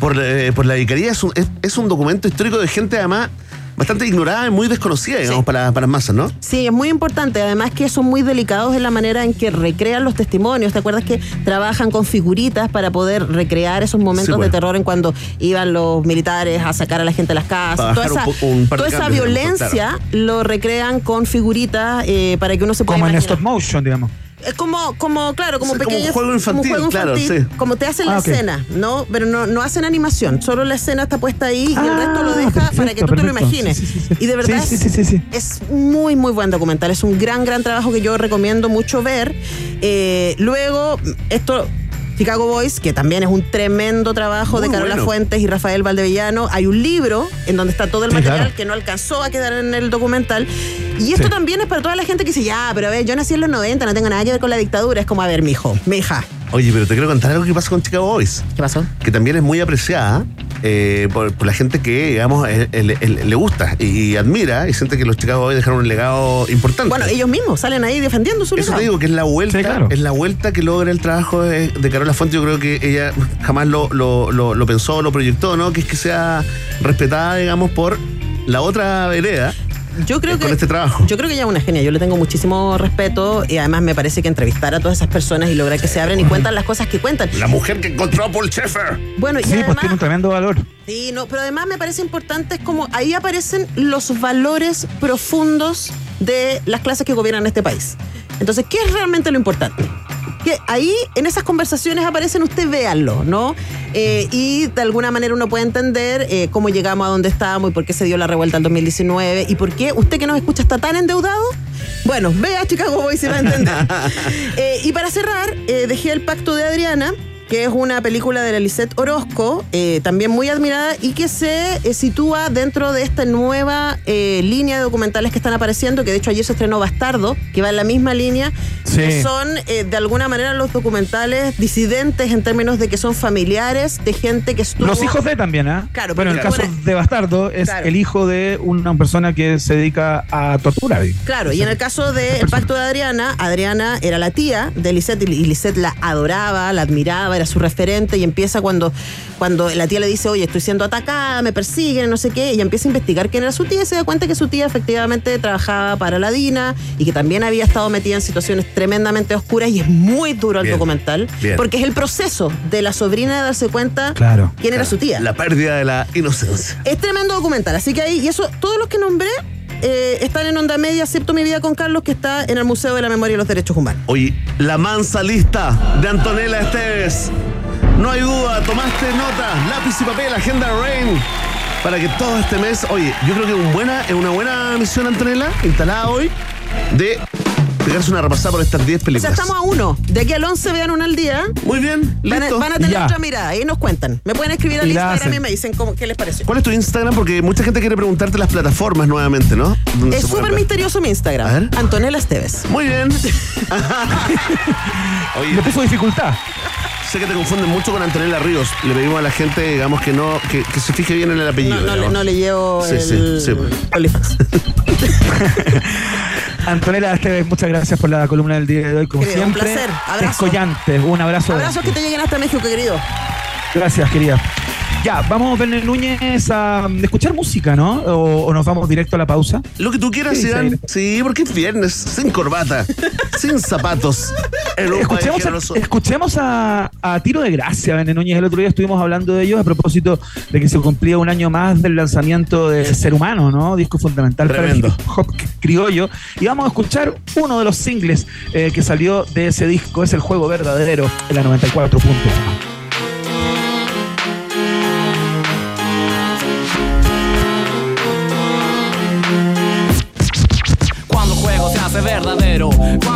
por, por la vicaría, es un, es, es un documento histórico de gente, además, bastante ignorada y muy desconocida, digamos, para, para las masas, ¿no? Sí, es muy importante. Además que son muy delicados en la manera en que recrean los testimonios. ¿Te acuerdas que trabajan con figuritas para poder recrear esos momentos Sí, bueno. de terror en cuando iban los militares a sacar a la gente de las casas? Para Toda esa, un toda esa cambios, digamos, violencia lo recrean con figuritas eh, para que uno se pueda Como en stop motion, digamos. Es como, como, claro, como Sí, como pequeños. juego infantil, como, juego claro, infantil, sí. como te hacen la Ah, escena, ¿no? Pero no, no hacen animación. Solo la escena está puesta ahí y el Ah, resto lo deja perfecto, para que tú te lo imagines. Sí, sí, sí, sí. Y de verdad Sí, es- sí, sí, sí, sí. es muy, muy buen documental. Es un gran, gran trabajo que yo recomiendo mucho ver. Eh, luego, esto. Chicago Boys, que también es un tremendo trabajo de Carola bueno. Fuentes y Rafael Valdevillano. Hay un libro en donde está todo el Sí, material claro. que no alcanzó a quedar en el documental. Y esto Sí. también es para toda la gente que dice, ya, pero a ver, yo nací en los 90, no tengo nada que ver con la dictadura. Es como, a ver, mijo, mija. Oye, pero te quiero contar algo que pasa con Chicago Boys. ¿Qué pasó? que también es muy apreciada eh, por, por la gente que, digamos, eh, eh, le- le gusta y, y admira y siente que los Chicago Boys dejaron un legado importante. Bueno, ellos mismos salen ahí defendiendo su Eso legado. te digo que es la vuelta, Sí, claro. es la vuelta que logra el trabajo de, de Carola Fuente. Yo creo que ella jamás lo, lo, lo, lo pensó, lo proyectó, ¿no? Que es que sea respetada, digamos, por la otra vereda Yo creo eh, que con este trabajo. Yo creo que ella es una genia, yo le tengo muchísimo respeto y además me parece que entrevistar a todas esas personas y lograr que se abren y cuentan las cosas que cuentan. La mujer que encontró a Paul Schaeffer. Bueno, y Sí, pues además, tiene un tremendo valor. sí, no, pero además me parece importante es como ahí aparecen los valores profundos de las clases que gobiernan este país. Entonces, ¿qué es realmente lo importante? Que ahí en esas conversaciones aparecen, usted véanlo, ¿no? Eh, y de alguna manera uno puede entender eh, cómo llegamos a donde estábamos y por qué se dio la revuelta en 2019 y por qué usted que nos escucha está tan endeudado. Bueno, vea Chicago Boys y va a entender. Eh, y para cerrar, dejé El Pacto de Adriana, que es una película de la Lisette Orozco, eh, también muy admirada y que se eh, sitúa dentro de esta nueva eh, línea de documentales que están apareciendo, que de hecho ayer se estrenó Bastardo, que va en la misma línea, Sí. que son de alguna manera los documentales disidentes en términos de que son familiares de gente que estuvo... Los hijos de también, ¿ah? Claro, Bueno, en el caso de Bastardo es Claro. el hijo de una persona que se dedica a tortura. digamos. Claro, y en el caso del pacto de Adriana, Adriana era la tía de Lisette y Lisette la adoraba, la admiraba, era su referente y empieza cuando, cuando la tía le dice, oye, estoy siendo atacada, me persiguen, no sé qué, ella empieza a investigar quién era su tía y se da cuenta que su tía efectivamente trabajaba para la DINA y que también había estado metida en situaciones tremendamente oscuras y es muy duro el Bien, documental bien. porque es el proceso de la sobrina de darse cuenta Claro. quién era su tía. La pérdida de la inocencia. Es tremendo documental, así que ahí, y eso, todos los que nombré eh, están en Onda Media, Acepto mi vida con Carlos, que está en el Museo de la Memoria y los Derechos Humanos. Oye, la mansa lista de Antonella Esteves. No hay duda, tomaste nota, lápiz y papel, agenda Rain. Para que todo este mes, oye, yo creo que un buena, es una buena misión, Antonella, instalada hoy, de pegarse una repasada por estas 10 O sea, películas. estamos a uno. De aquí al 11 vean una al día. Muy bien, Van a, listo. van a tener Ya. otra mirada. Ahí nos cuentan. Me pueden escribir al Y la Instagram y me dicen cómo, qué les pareció. ¿Cuál es tu Instagram? Porque mucha gente quiere preguntarte las plataformas nuevamente, ¿no? Es se puede súper ver. misterioso mi A Instagram. ver. Antonella Esteves. Muy bien. Le Oye, puso dificultad. Sé que te confunden mucho con Antonella Ríos. Le pedimos a la gente, digamos, que no, que, que se fije bien en el apellido. No, no, le, no le llevo Sí, sí, el sí, pues. OnlyFans. Antonella Esteves, muchas gracias por la columna del día de hoy, como Querido, un siempre. placer. Abrazo. Un abrazo. Abrazos que te lleguen hasta México, querido. Gracias, querida. Ya, vamos, Verne Núñez, a escuchar música, ¿no? O, o nos vamos directo a la pausa. Lo que tú quieras, ¿Qué dice Iván. ahí? Sí, porque es viernes, sin corbata, sin zapatos. Escuchemos, a, escuchemos a, a Tiro de Gracia, Verne Núñez. El otro día estuvimos hablando de ellos a propósito de que se cumplía un año más del lanzamiento de Ser Humano, ¿no? Disco fundamental Tremendo. para el hip hop criollo. Y vamos a escuchar uno de los singles eh, que salió de ese disco. Es el juego verdadero en la 94.1. Cuando Bye.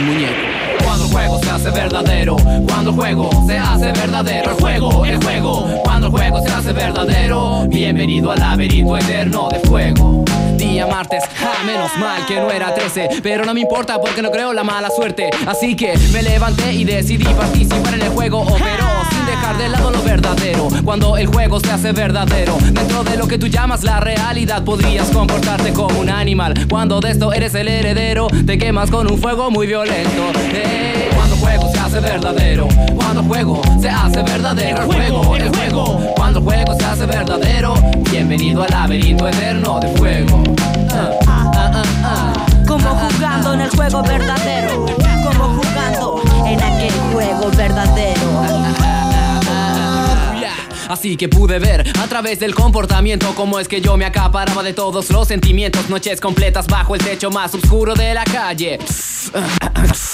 muñeco. Cuando el juego se hace verdadero, cuando el juego se hace verdadero, el juego, el juego, cuando el juego se hace verdadero, bienvenido al laberinto eterno de fuego. Día martes, ja, menos mal que no era 13, pero no me importa porque no creo la mala suerte. Así que me levanté y decidí participar en el juego, dejar de lado lo verdadero. Cuando el juego se hace verdadero, dentro de lo que tú llamas la realidad, podrías comportarte como un animal. Cuando de esto eres el heredero, te quemas con un fuego muy violento. Eh, Cuando juego se hace verdadero, cuando el juego se hace verdadero, el juego, el juego, cuando el juego se hace verdadero, bienvenido al laberinto eterno de fuego. Como jugando en el juego verdadero. Como jugando en aquel juego verdadero. Así que pude ver a través del comportamiento cómo es que yo me acaparaba de todos los sentimientos. Noches completas bajo el techo más oscuro de la calle.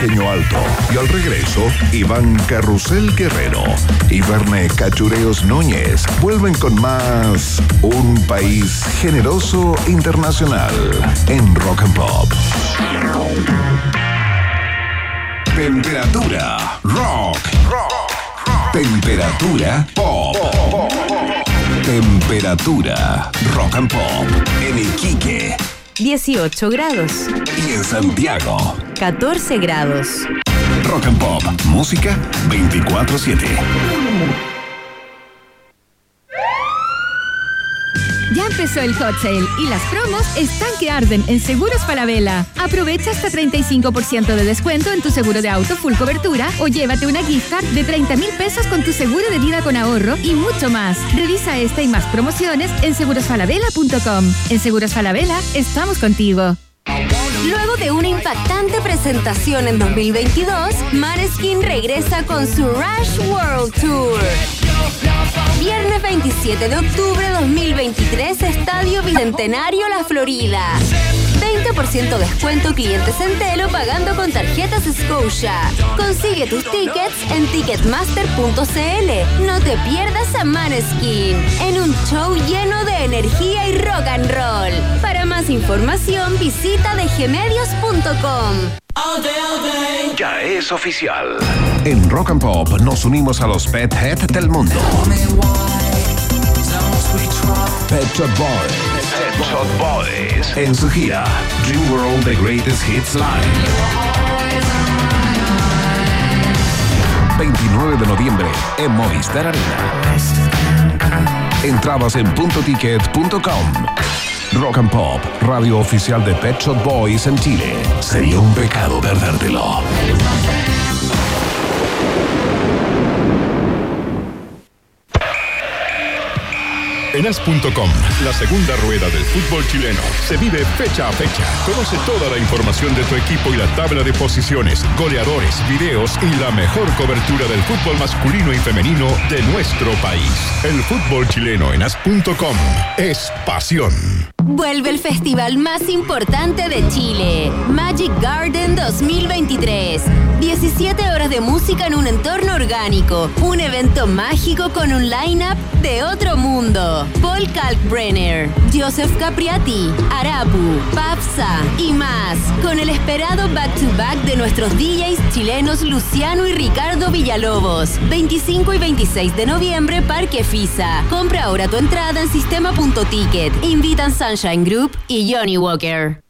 Pequeño alto y al regreso, Iván Carrusel Guerrero y Verne Cachureos Núñez vuelven con más Un País Generoso Internacional en Rock and Pop. Temperatura rock. Temperatura pop. Temperatura rock and pop en Iquique 18 grados. y en Santiago. 14 grados. Rock and Pop, música 24/7. Ya empezó el hot sale y las promos están que arden en Seguros Falabella. Aprovecha hasta 35% de descuento en tu seguro de auto full cobertura o llévate una gift card de 30 mil pesos con tu seguro de vida con ahorro y mucho más. Revisa esta y más promociones en segurosfalabella.com. En Seguros Falabella estamos contigo. Luego de una impactante presentación en 2022, Maneskin regresa con su Rush World Tour. Viernes 27 de octubre 2023, Estadio Bicentenario La Florida. 20% descuento clientes en Telo pagando con tarjetas Scotia. Consigue tus tickets en ticketmaster.cl. No te pierdas a Maneskin en un show lleno de energía y rock and roll. Para más información visita dgmedios.com. Ya es oficial. En Rock and Pop nos unimos a los Pet Head del mundo. Pet Boys. Pet Boys. En su gira Dream World The Greatest Hits Live. 29 de noviembre en Movistar Arena. Entradas en puntoticket.com. Rock and Pop, radio oficial de Pet Shop Boys en Chile. Sería un pecado perdértelo. En as.com, la segunda rueda del fútbol chileno, se vive fecha a fecha. Conoce toda la información de tu equipo y la tabla de posiciones, goleadores, videos y la mejor cobertura del fútbol masculino y femenino de nuestro país. El fútbol chileno en as.com es pasión. Vuelve el festival más importante de Chile, Magic Garden 2023. 17 horas de música en un entorno orgánico, un evento mágico con un line-up de otro mundo. Paul Kalkbrenner, Joseph Capriati, Arapu, Papsa y más, con el esperado back-to-back de nuestros DJs chilenos Luciano y Ricardo Villalobos. 25 y 26 de noviembre, Parque Fisa. Compra ahora tu entrada en sistema.ticket. Invitan Sunshine Group y Johnny Walker.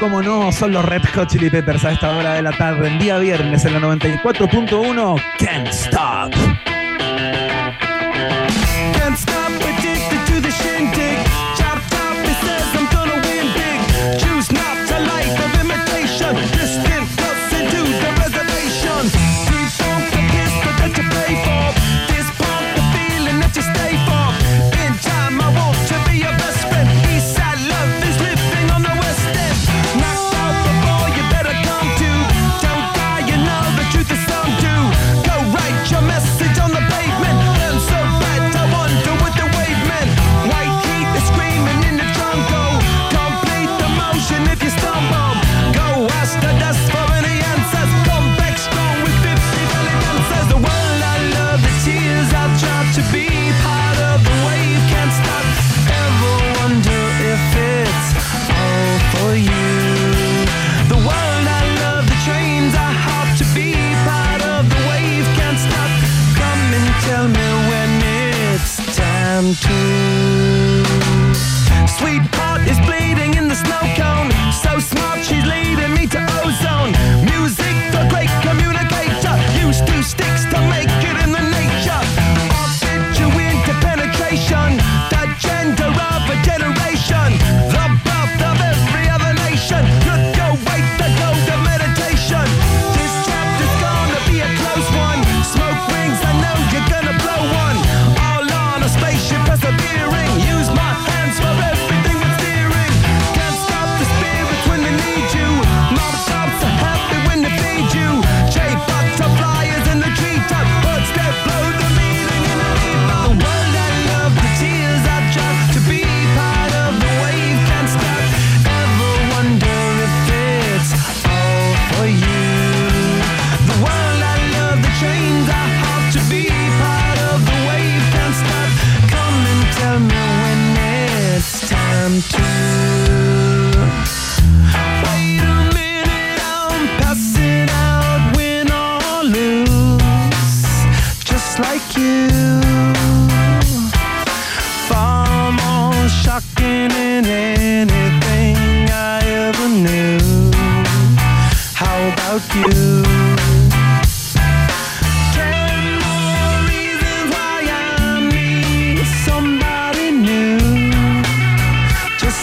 Cómo no, son los Red Hot Chili Peppers a esta hora de la tarde, en día viernes en la 94.1, Can't Stop.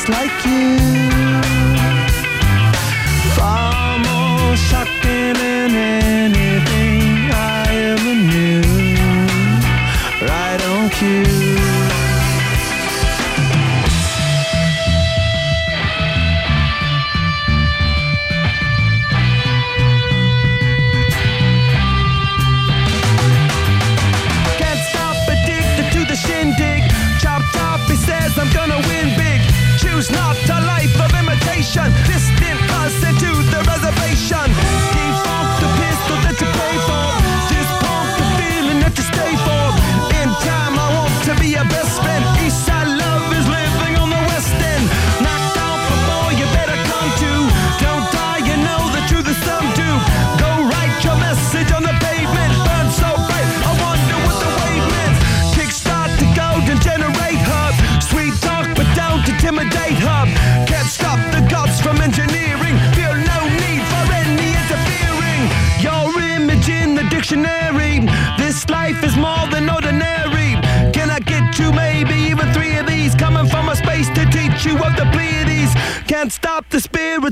like you.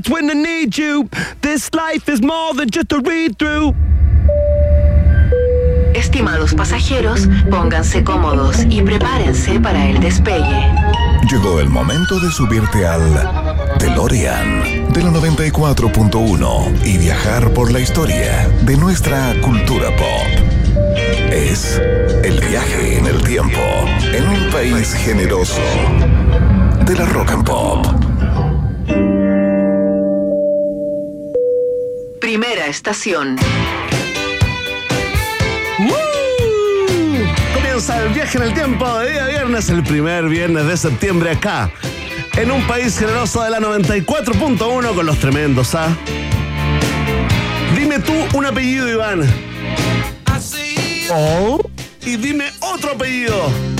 Spirits when they need you. This life is more than just a read through. Estimados pasajeros, pónganse cómodos y prepárense para el despegue. Llegó el momento de subirte al DeLorean de la 94.1 y viajar por la historia de nuestra cultura pop. Es el viaje en el tiempo en un país generoso de la rock and pop. Primera estación. Comienza el viaje en el tiempo de día viernes, el primer viernes de septiembre acá, en un país generoso de la 94.1 con los tremendos, ¿ah? Dime tú un apellido, Iván. Oh. Y dime otro apellido.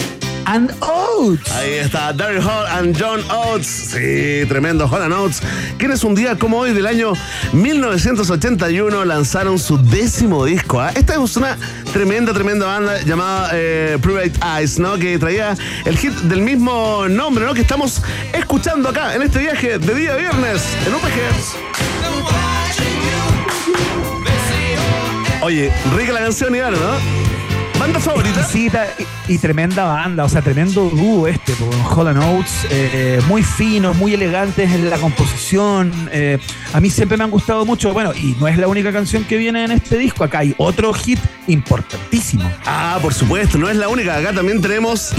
And Oates. Ahí está, Daryl Hall and John Oates. Sí, tremendo Hall and Oates. Quienes un día como hoy del año 1981 lanzaron su décimo disco. ¿ah? Esta es una tremenda, tremenda banda llamada eh, Private Eyes, ¿no? Que traía el hit del mismo nombre, ¿no? Que estamos escuchando acá en este viaje de día viernes en UPG. Oye, rica la canción, Iván, ¿no? ¿Banda favorita? Exquisita y, y tremenda banda, o sea, tremendo dúo este, con Holland Oates, eh, muy finos, muy elegantes en la composición. eh, a mí siempre me han gustado mucho, bueno, y no es la única canción que viene en este disco, acá hay otro hit importantísimo. Ah, por supuesto, no es la única. Acá también tenemos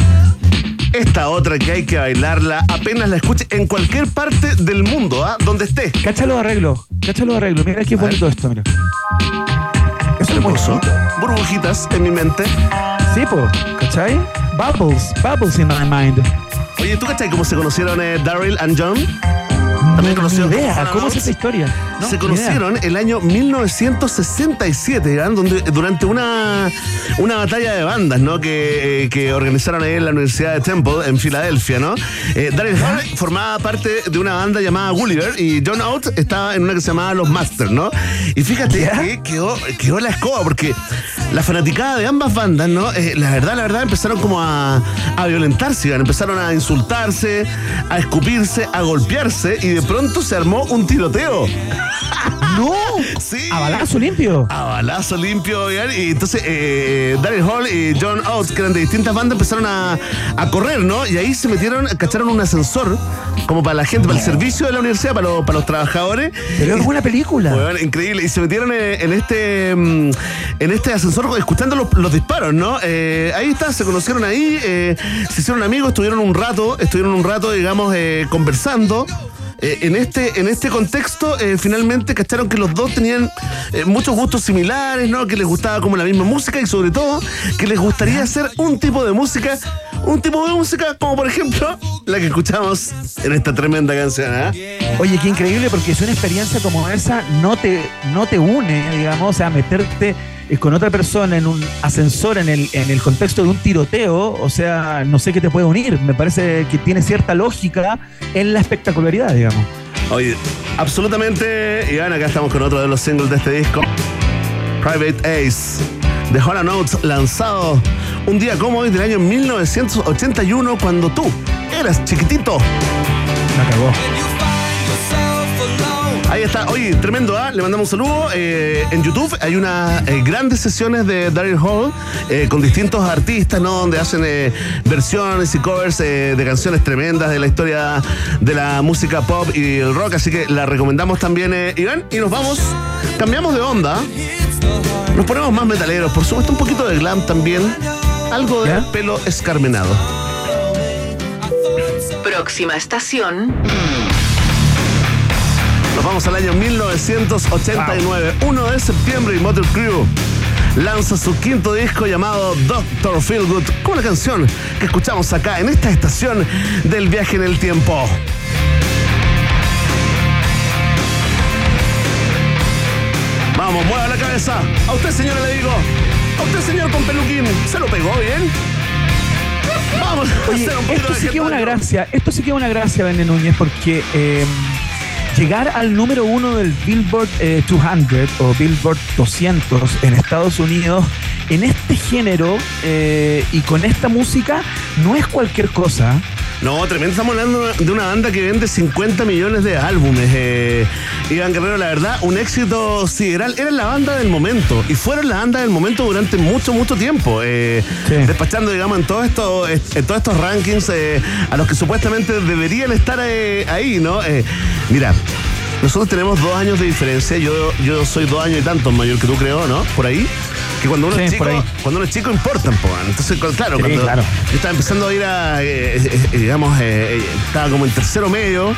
esta otra que hay que bailarla apenas la escuche en cualquier parte del mundo, ¿ah? Donde esté. Cacha los arreglos, cacha los arreglos, mira qué bonito esto, mira. Hermoso. Burbujitas en mi mente. Sí, po, ¿cachai? Bubbles, bubbles in my mind. Oye, ¿tú cachai cómo se conocieron eh, Daryl and John? También conocidos idea, ¿cómo es esa historia? No, se conocieron el año 1967, ¿verdad? Donde, durante una, una batalla de bandas, ¿no? Que, eh, que organizaron ahí en la Universidad de Temple, en Filadelfia, ¿no? Eh, Daryl Hall formaba parte de una banda llamada Gulliver y John Oates estaba en una que se llamaba Los Masters, ¿no? Y fíjate que quedó, quedó la escoba porque la fanaticada de ambas bandas, ¿no? Eh, la verdad, la verdad, empezaron como a, a violentarse, ¿verdad? empezaron a insultarse, a escupirse, a golpearse y de pronto se armó un tiroteo. ¡No! Sí. ¿A balazo limpio? A balazo limpio, y entonces eh, Daryl Hall y John Oates, que eran de distintas bandas, empezaron a, a correr, ¿no? Y ahí se metieron, cacharon un ascensor, como para la gente, para el servicio de la universidad, para los, para los trabajadores. Pero es buena película. Weón, increíble. Y se metieron eh, en este mm, en este ascensor escuchando los, los disparos, ¿no? Eh, ahí está, se conocieron ahí, eh, se hicieron amigos, estuvieron un rato, estuvieron un rato, digamos, eh, conversando. Eh, en, este, en este contexto, eh, finalmente cacharon que los dos tenían eh, muchos gustos similares, ¿no? Que les gustaba como la misma música y sobre todo que les gustaría hacer un tipo de música, un tipo de música como por ejemplo la que escuchamos en esta tremenda canción. Oye, qué increíble porque es una experiencia como esa no te, no te une, digamos, o sea, meterte con otra persona en un ascensor en el, en el contexto de un tiroteo, o sea, no sé qué te puede unir. Me parece que tiene cierta lógica en la espectacularidad, digamos. Oye, absolutamente, Iván, acá estamos con otro de los singles de este disco. Private Ace, de Hall Notes, lanzado un día como hoy del año 1981, cuando tú eras chiquitito. La cagó. Ahí está, oye, tremendo, ¿ah? Le mandamos un saludo. Eh, en YouTube hay unas eh, grandes sesiones de Daryl Hall eh, con distintos artistas, ¿no? Donde hacen eh, versiones y covers eh, de canciones tremendas de la historia de la música pop y el rock. Así que la recomendamos también, eh, Iván. Y nos vamos, cambiamos de onda. Nos ponemos más metaleros, por supuesto, un poquito de glam también. Algo de pelo escarmenado. Próxima estación. Vamos al año 1989, 1 de septiembre y Motor Crew lanza su quinto disco llamado Doctor Feelgood con la canción que escuchamos acá en esta estación del viaje en el tiempo. Vamos, mueva la cabeza. A usted, señora, le digo. A usted, señor con peluquín. ¿Se lo pegó bien? Vamos a hacer un poquito esto de sí que es una gracia, esto sí que es una gracia, Bene Núñez, porque eh, llegar al número uno del Billboard eh, 200 o Billboard 200 en Estados Unidos en este género eh, y con esta música no es cualquier cosa. No, tremendo. Estamos hablando de una banda que vende 50 millones de álbumes. eh, Iván Guerrero, la verdad, un éxito sideral. Era la banda del momento. Y fueron la banda del momento durante mucho, mucho tiempo. eh, Despachando, digamos, en todos estos, en todos estos rankings eh, a los que supuestamente deberían estar eh, ahí, ¿no? Eh, mira. Nosotros tenemos dos años de diferencia. Yo, yo soy dos años y tantos mayor que tú, creo, ¿no? Por ahí. Que cuando uno Sí, es chico, cuando uno es chico importan, po, man. Entonces, claro, Sí, cuando claro. yo estaba empezando a ir a, eh, eh, eh, digamos, eh, estaba como en tercero medio,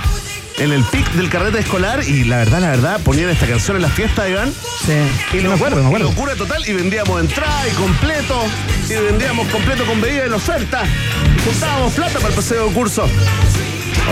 en el pic del carrete escolar, y la verdad, la verdad, ponían esta canción en las fiestas, Iván. Sí, Y me locu- acuerdo, me acuerdo. y locura total, y vendíamos entrada y completo, y vendíamos completo con bebida en oferta, juntábamos plata para el paseo de curso.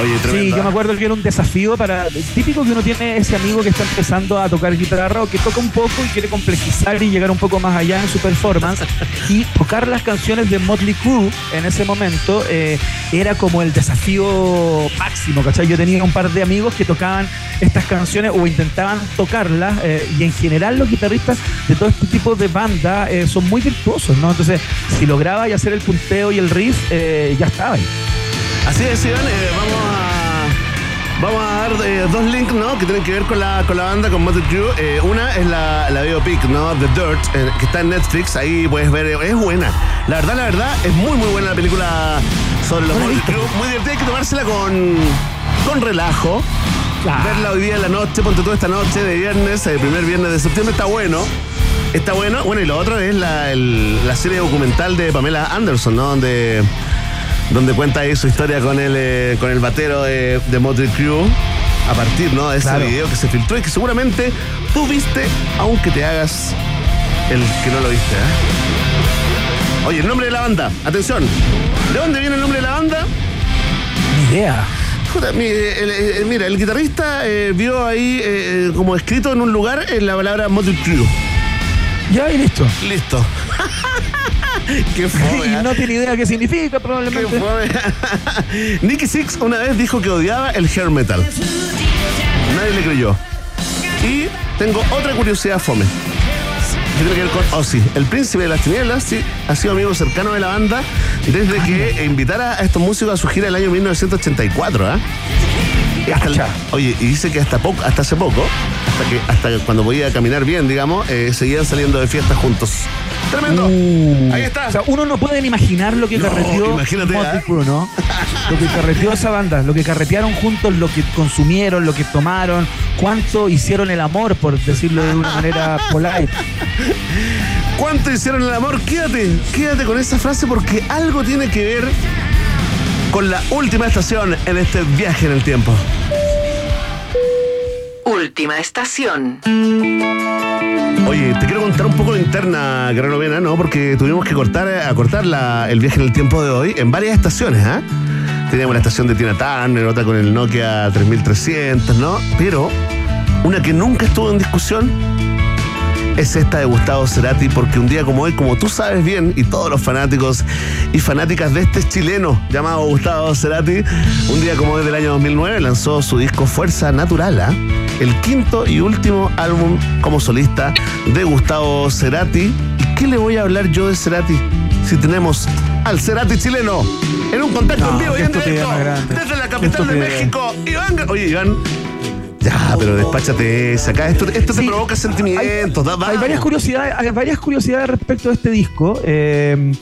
Oye, Sí, yo me acuerdo que era un desafío para. Típico que uno tiene ese amigo que está empezando a tocar guitarra o que toca un poco y quiere complejizar y llegar un poco más allá en su performance. y tocar las canciones de Motley Crue en ese momento eh, era como el desafío máximo, ¿cachai? Yo tenía un par de amigos que tocaban estas canciones o intentaban tocarlas eh, y en general los guitarristas de todo este tipo de banda eh, son muy virtuosos, ¿no? Entonces, si lograba y hacer el punteo y el riff, eh, ya estaba ahí. Así es, Iván, eh, vamos a. Vamos a dar eh, dos links, ¿no? Que tienen que ver con la, con la banda, con Motley Crue. Eh, una es la, la biopic, ¿no? The Dirt, eh, que está en Netflix. Ahí puedes ver, es buena. La verdad, la verdad, es muy, muy buena la película sobre los Motley Crue. Muy divertida, hay que tomársela con, con relajo. Verla hoy día en la noche, ponte tú esta noche de viernes, el primer viernes de septiembre, está bueno. Está bueno. Bueno, y lo otro es la, el- la serie documental de Pamela Anderson, ¿no? Donde donde cuenta ahí su historia con el, eh, con el batero de, de Motley Crue a partir ¿no? de ese Claro. video que se filtró y que seguramente tú viste, aunque te hagas el que no lo viste. ¿eh? Oye, el nombre de la banda, atención. ¿De dónde viene el nombre de la banda? Ni idea. Puta, mi- el- el- mira, el guitarrista eh, vio ahí eh, como escrito en un lugar en la palabra Motley Crue. Ya, y listo. Listo. Qué fome, y ¿eh? no tiene idea qué significa, probablemente. Qué fome. Nicky Six una vez dijo que odiaba el hair metal. Nadie le creyó. Y tengo otra curiosidad fome. Que tiene que ver con Ozzy. El príncipe de las tinieblas sí, ha sido amigo cercano de la banda desde que invitara a estos músicos a su gira el año 1984. ¿ah? Y hasta el- oye, y dice que hasta poco, hasta hace poco, hasta que hasta cuando podía caminar bien, digamos, eh, seguían saliendo de fiestas juntos. Tremendo. Ahí está. Uh. O sea, uno no puede ni imaginar lo que No, carreteó imagínate, Motley. Crue, ¿no? Lo que carreteó esa banda, lo que carretearon juntos, lo que consumieron, lo que tomaron, cuánto hicieron el amor, por decirlo de una manera polite. ¿Cuánto hicieron el amor? Quédate, quédate con esa frase porque algo tiene que ver con la última estación en este viaje en el tiempo. Última estación. Oye, te quiero contar un poco de interna, Guerrero Vena, ¿no? Porque tuvimos que cortar, acortar la- el viaje en el tiempo de hoy en varias estaciones, ¿ah? Teníamos la estación de Tina Turner, otra con el Nokia 3300, ¿no? Pero una que nunca estuvo en discusión es esta de Gustavo Cerati, porque un día como hoy, como tú sabes bien, y todos los fanáticos y fanáticas de este chileno llamado Gustavo Cerati, un día como hoy del año 2009 lanzó su disco Fuerza Natural, ¿ah? El quinto y último álbum como solista de Gustavo Cerati. ¿Y qué le voy a hablar yo de Cerati si tenemos al Cerati chileno en un contacto No, en vivo y en directo desde la capital de. México? Iván, oye Iván. Ya, pero despáchate esa. Acá esto, esto te provoca sentimientos. da- Hay varias curiosidades, hay varias curiosidades respecto a este disco. eh,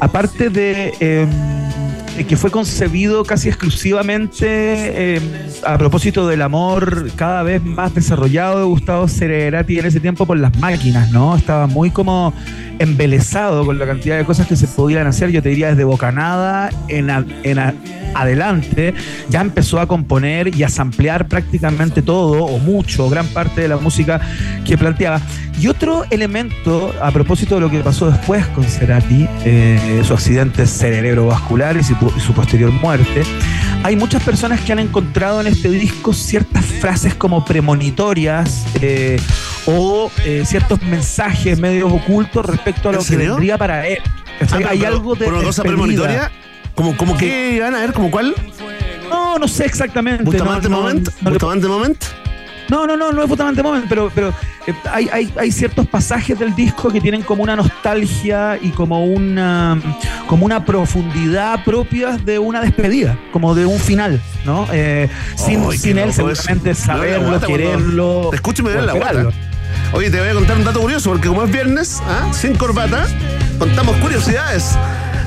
aparte de eh, de que fue concebido casi exclusivamente eh, a propósito del amor cada vez más desarrollado de Gustavo Cerati en ese tiempo por las máquinas, ¿no? Estaba muy como embelesado con la cantidad de cosas que se podían hacer. Yo te diría desde Bocanada en, en adelante, ya empezó a componer y a samplear prácticamente todo o mucho, gran parte de la música que planteaba. Y otro elemento, a propósito de lo que pasó después con Cerati, eh, su accidente cerebrovascular y su, y su posterior muerte, hay muchas personas que han encontrado en este disco ciertas frases como premonitorias eh, o eh, ciertos mensajes medios ocultos respecto a lo ¿En que vendría para él. Ah, ¿Cachai? pero- hay pero algo de cosa premonitoria. Como, como que iban a ver, como cuál? No, No, no sé exactamente. ¿Bustamante no, no, Moment? no ¿Bustamante Moment? No, no, no, no es Bustamante Moment, pero, pero eh, hay, hay, hay ciertos pasajes del disco que tienen como una nostalgia y como una, como una profundidad propias de una despedida, como de un final, ¿no? Eh, sin sin él eso. seguramente la saberlo, quererlo. Te escucho y me duele la o esperarlo. Oye, te voy a contar un dato curioso, porque como es viernes, ¿ah? sin corbata, contamos curiosidades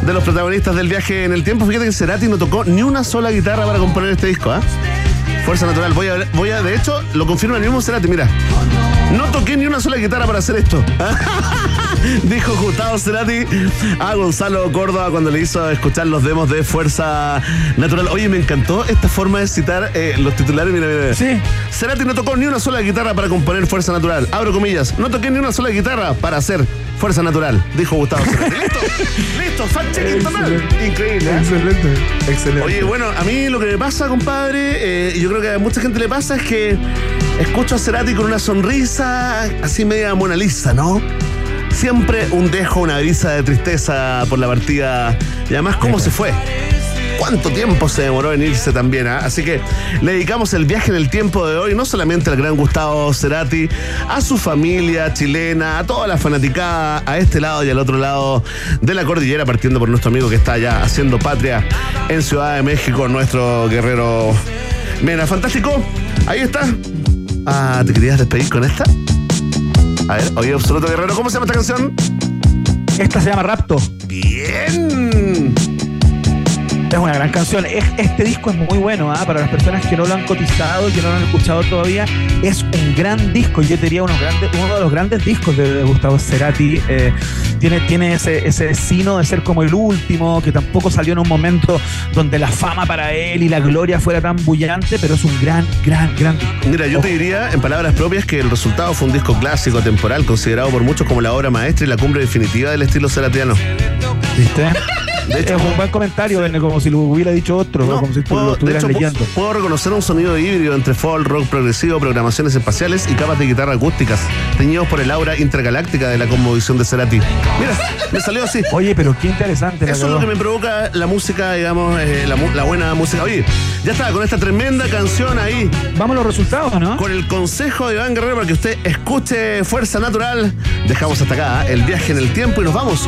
de los protagonistas del viaje en el tiempo. Fíjate que Cerati no tocó ni una sola guitarra para componer este disco, ¿ah? Fuerza Natural. Voy a, voy a, de hecho, lo confirma el mismo Cerati, mira. No toqué ni una sola guitarra para hacer esto. Dijo Gustavo Cerati a Gonzalo Córdoba cuando le hizo escuchar los demos de Fuerza Natural. Oye, me encantó esta forma de citar eh, los titulares. Mira, mira, mira. Sí. Cerati no tocó ni una sola guitarra para componer Fuerza Natural. Abro comillas. No toqué ni una sola guitarra para hacer Fuerza Natural. Dijo Gustavo Cerati. Listo. Listo. Fact checking total. Increíble. ¿eh? Excelente, excelente. Oye, bueno, a mí lo que me pasa, compadre, eh, y yo creo que a mucha gente le pasa, es que escucho a Cerati con una sonrisa así media Mona Lisa, ¿no? Siempre un dejo, una brisa de tristeza por la partida. Y además, ¿cómo se fue? ¿Cuánto tiempo se demoró en irse también? ah? Así que le dedicamos el viaje en el tiempo de hoy, no solamente al gran Gustavo Cerati, a su familia chilena, a toda la fanaticada, a este lado y al otro lado de la cordillera, partiendo por nuestro amigo que está allá haciendo patria en Ciudad de México, nuestro guerrero Mena. Fantástico, ahí está. Ah, ¿te querías despedir con esta? A ver, oye, Absoluto Guerrero, ¿cómo se llama esta canción? Esta se llama Rapto. Bien. Es una gran canción. Es- este disco es muy bueno, ¿ah? para las personas que no lo han cotizado, que no lo han escuchado todavía. Es un gran disco. Yo diría unos grandes, uno de los grandes discos de, de Gustavo Cerati. Eh, tiene tiene ese, ese sino de ser como el último, que tampoco salió en un momento donde la fama para él y la gloria fuera tan bullante, pero es un gran, gran, gran disco. Mira, yo te diría en palabras propias que el resultado fue un disco clásico, temporal, considerado por muchos como la obra maestra y la cumbre definitiva del estilo ceratiano. ¿Viste? De hecho, es un buen comentario, Verne, como si lo hubiera dicho otro, No, como si tú puedo- lo de estuvieras hecho, pu- leyendo. puedo reconocer un sonido híbrido entre folk, rock progresivo, programaciones espaciales y capas de guitarra acústicas, teñidos por el aura intergaláctica de la conmovisión de Cerati. Mira, me salió así. Oye, pero qué interesante. Eso es lo que me provoca la música, digamos, eh, la buena música. Oye, ya está, con esta tremenda canción ahí. Vamos a los resultados, ¿no? Con el consejo de Iván Guerrero para que usted escuche Fuerza Natural. Dejamos hasta acá ¿eh? el viaje en el tiempo y nos vamos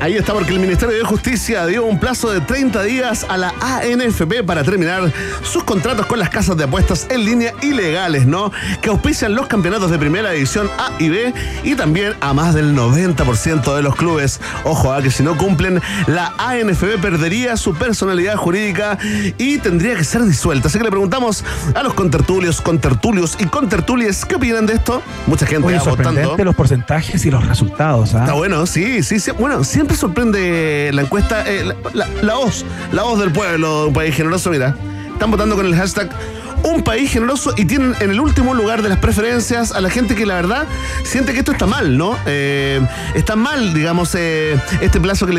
Ahí está porque el Ministerio de Justicia dio un plazo de 30 días a la ANFP para terminar sus contratos con las casas de apuestas en línea ilegales, ¿no? Que auspician los campeonatos de primera división A y B y también a más del 90% de los clubes. Ojo, a que si no cumplen, la ANFP perdería su personalidad jurídica y tendría que ser disuelta. Así que le preguntamos a los contertulios, contertulios y contertulias, ¿qué opinan de esto? Mucha gente Oye, votando. los porcentajes y los resultados. ¿ah? Está bueno, sí, sí, sí. Bueno, siempre sorprende la encuesta, eh, la, voz, la voz del pueblo, un país generoso, mira. Están votando con el hashtag un país generoso y tienen en el último lugar de las preferencias a la gente que la verdad siente que esto está mal, ¿no? Eh, está mal, digamos, eh, este plazo que le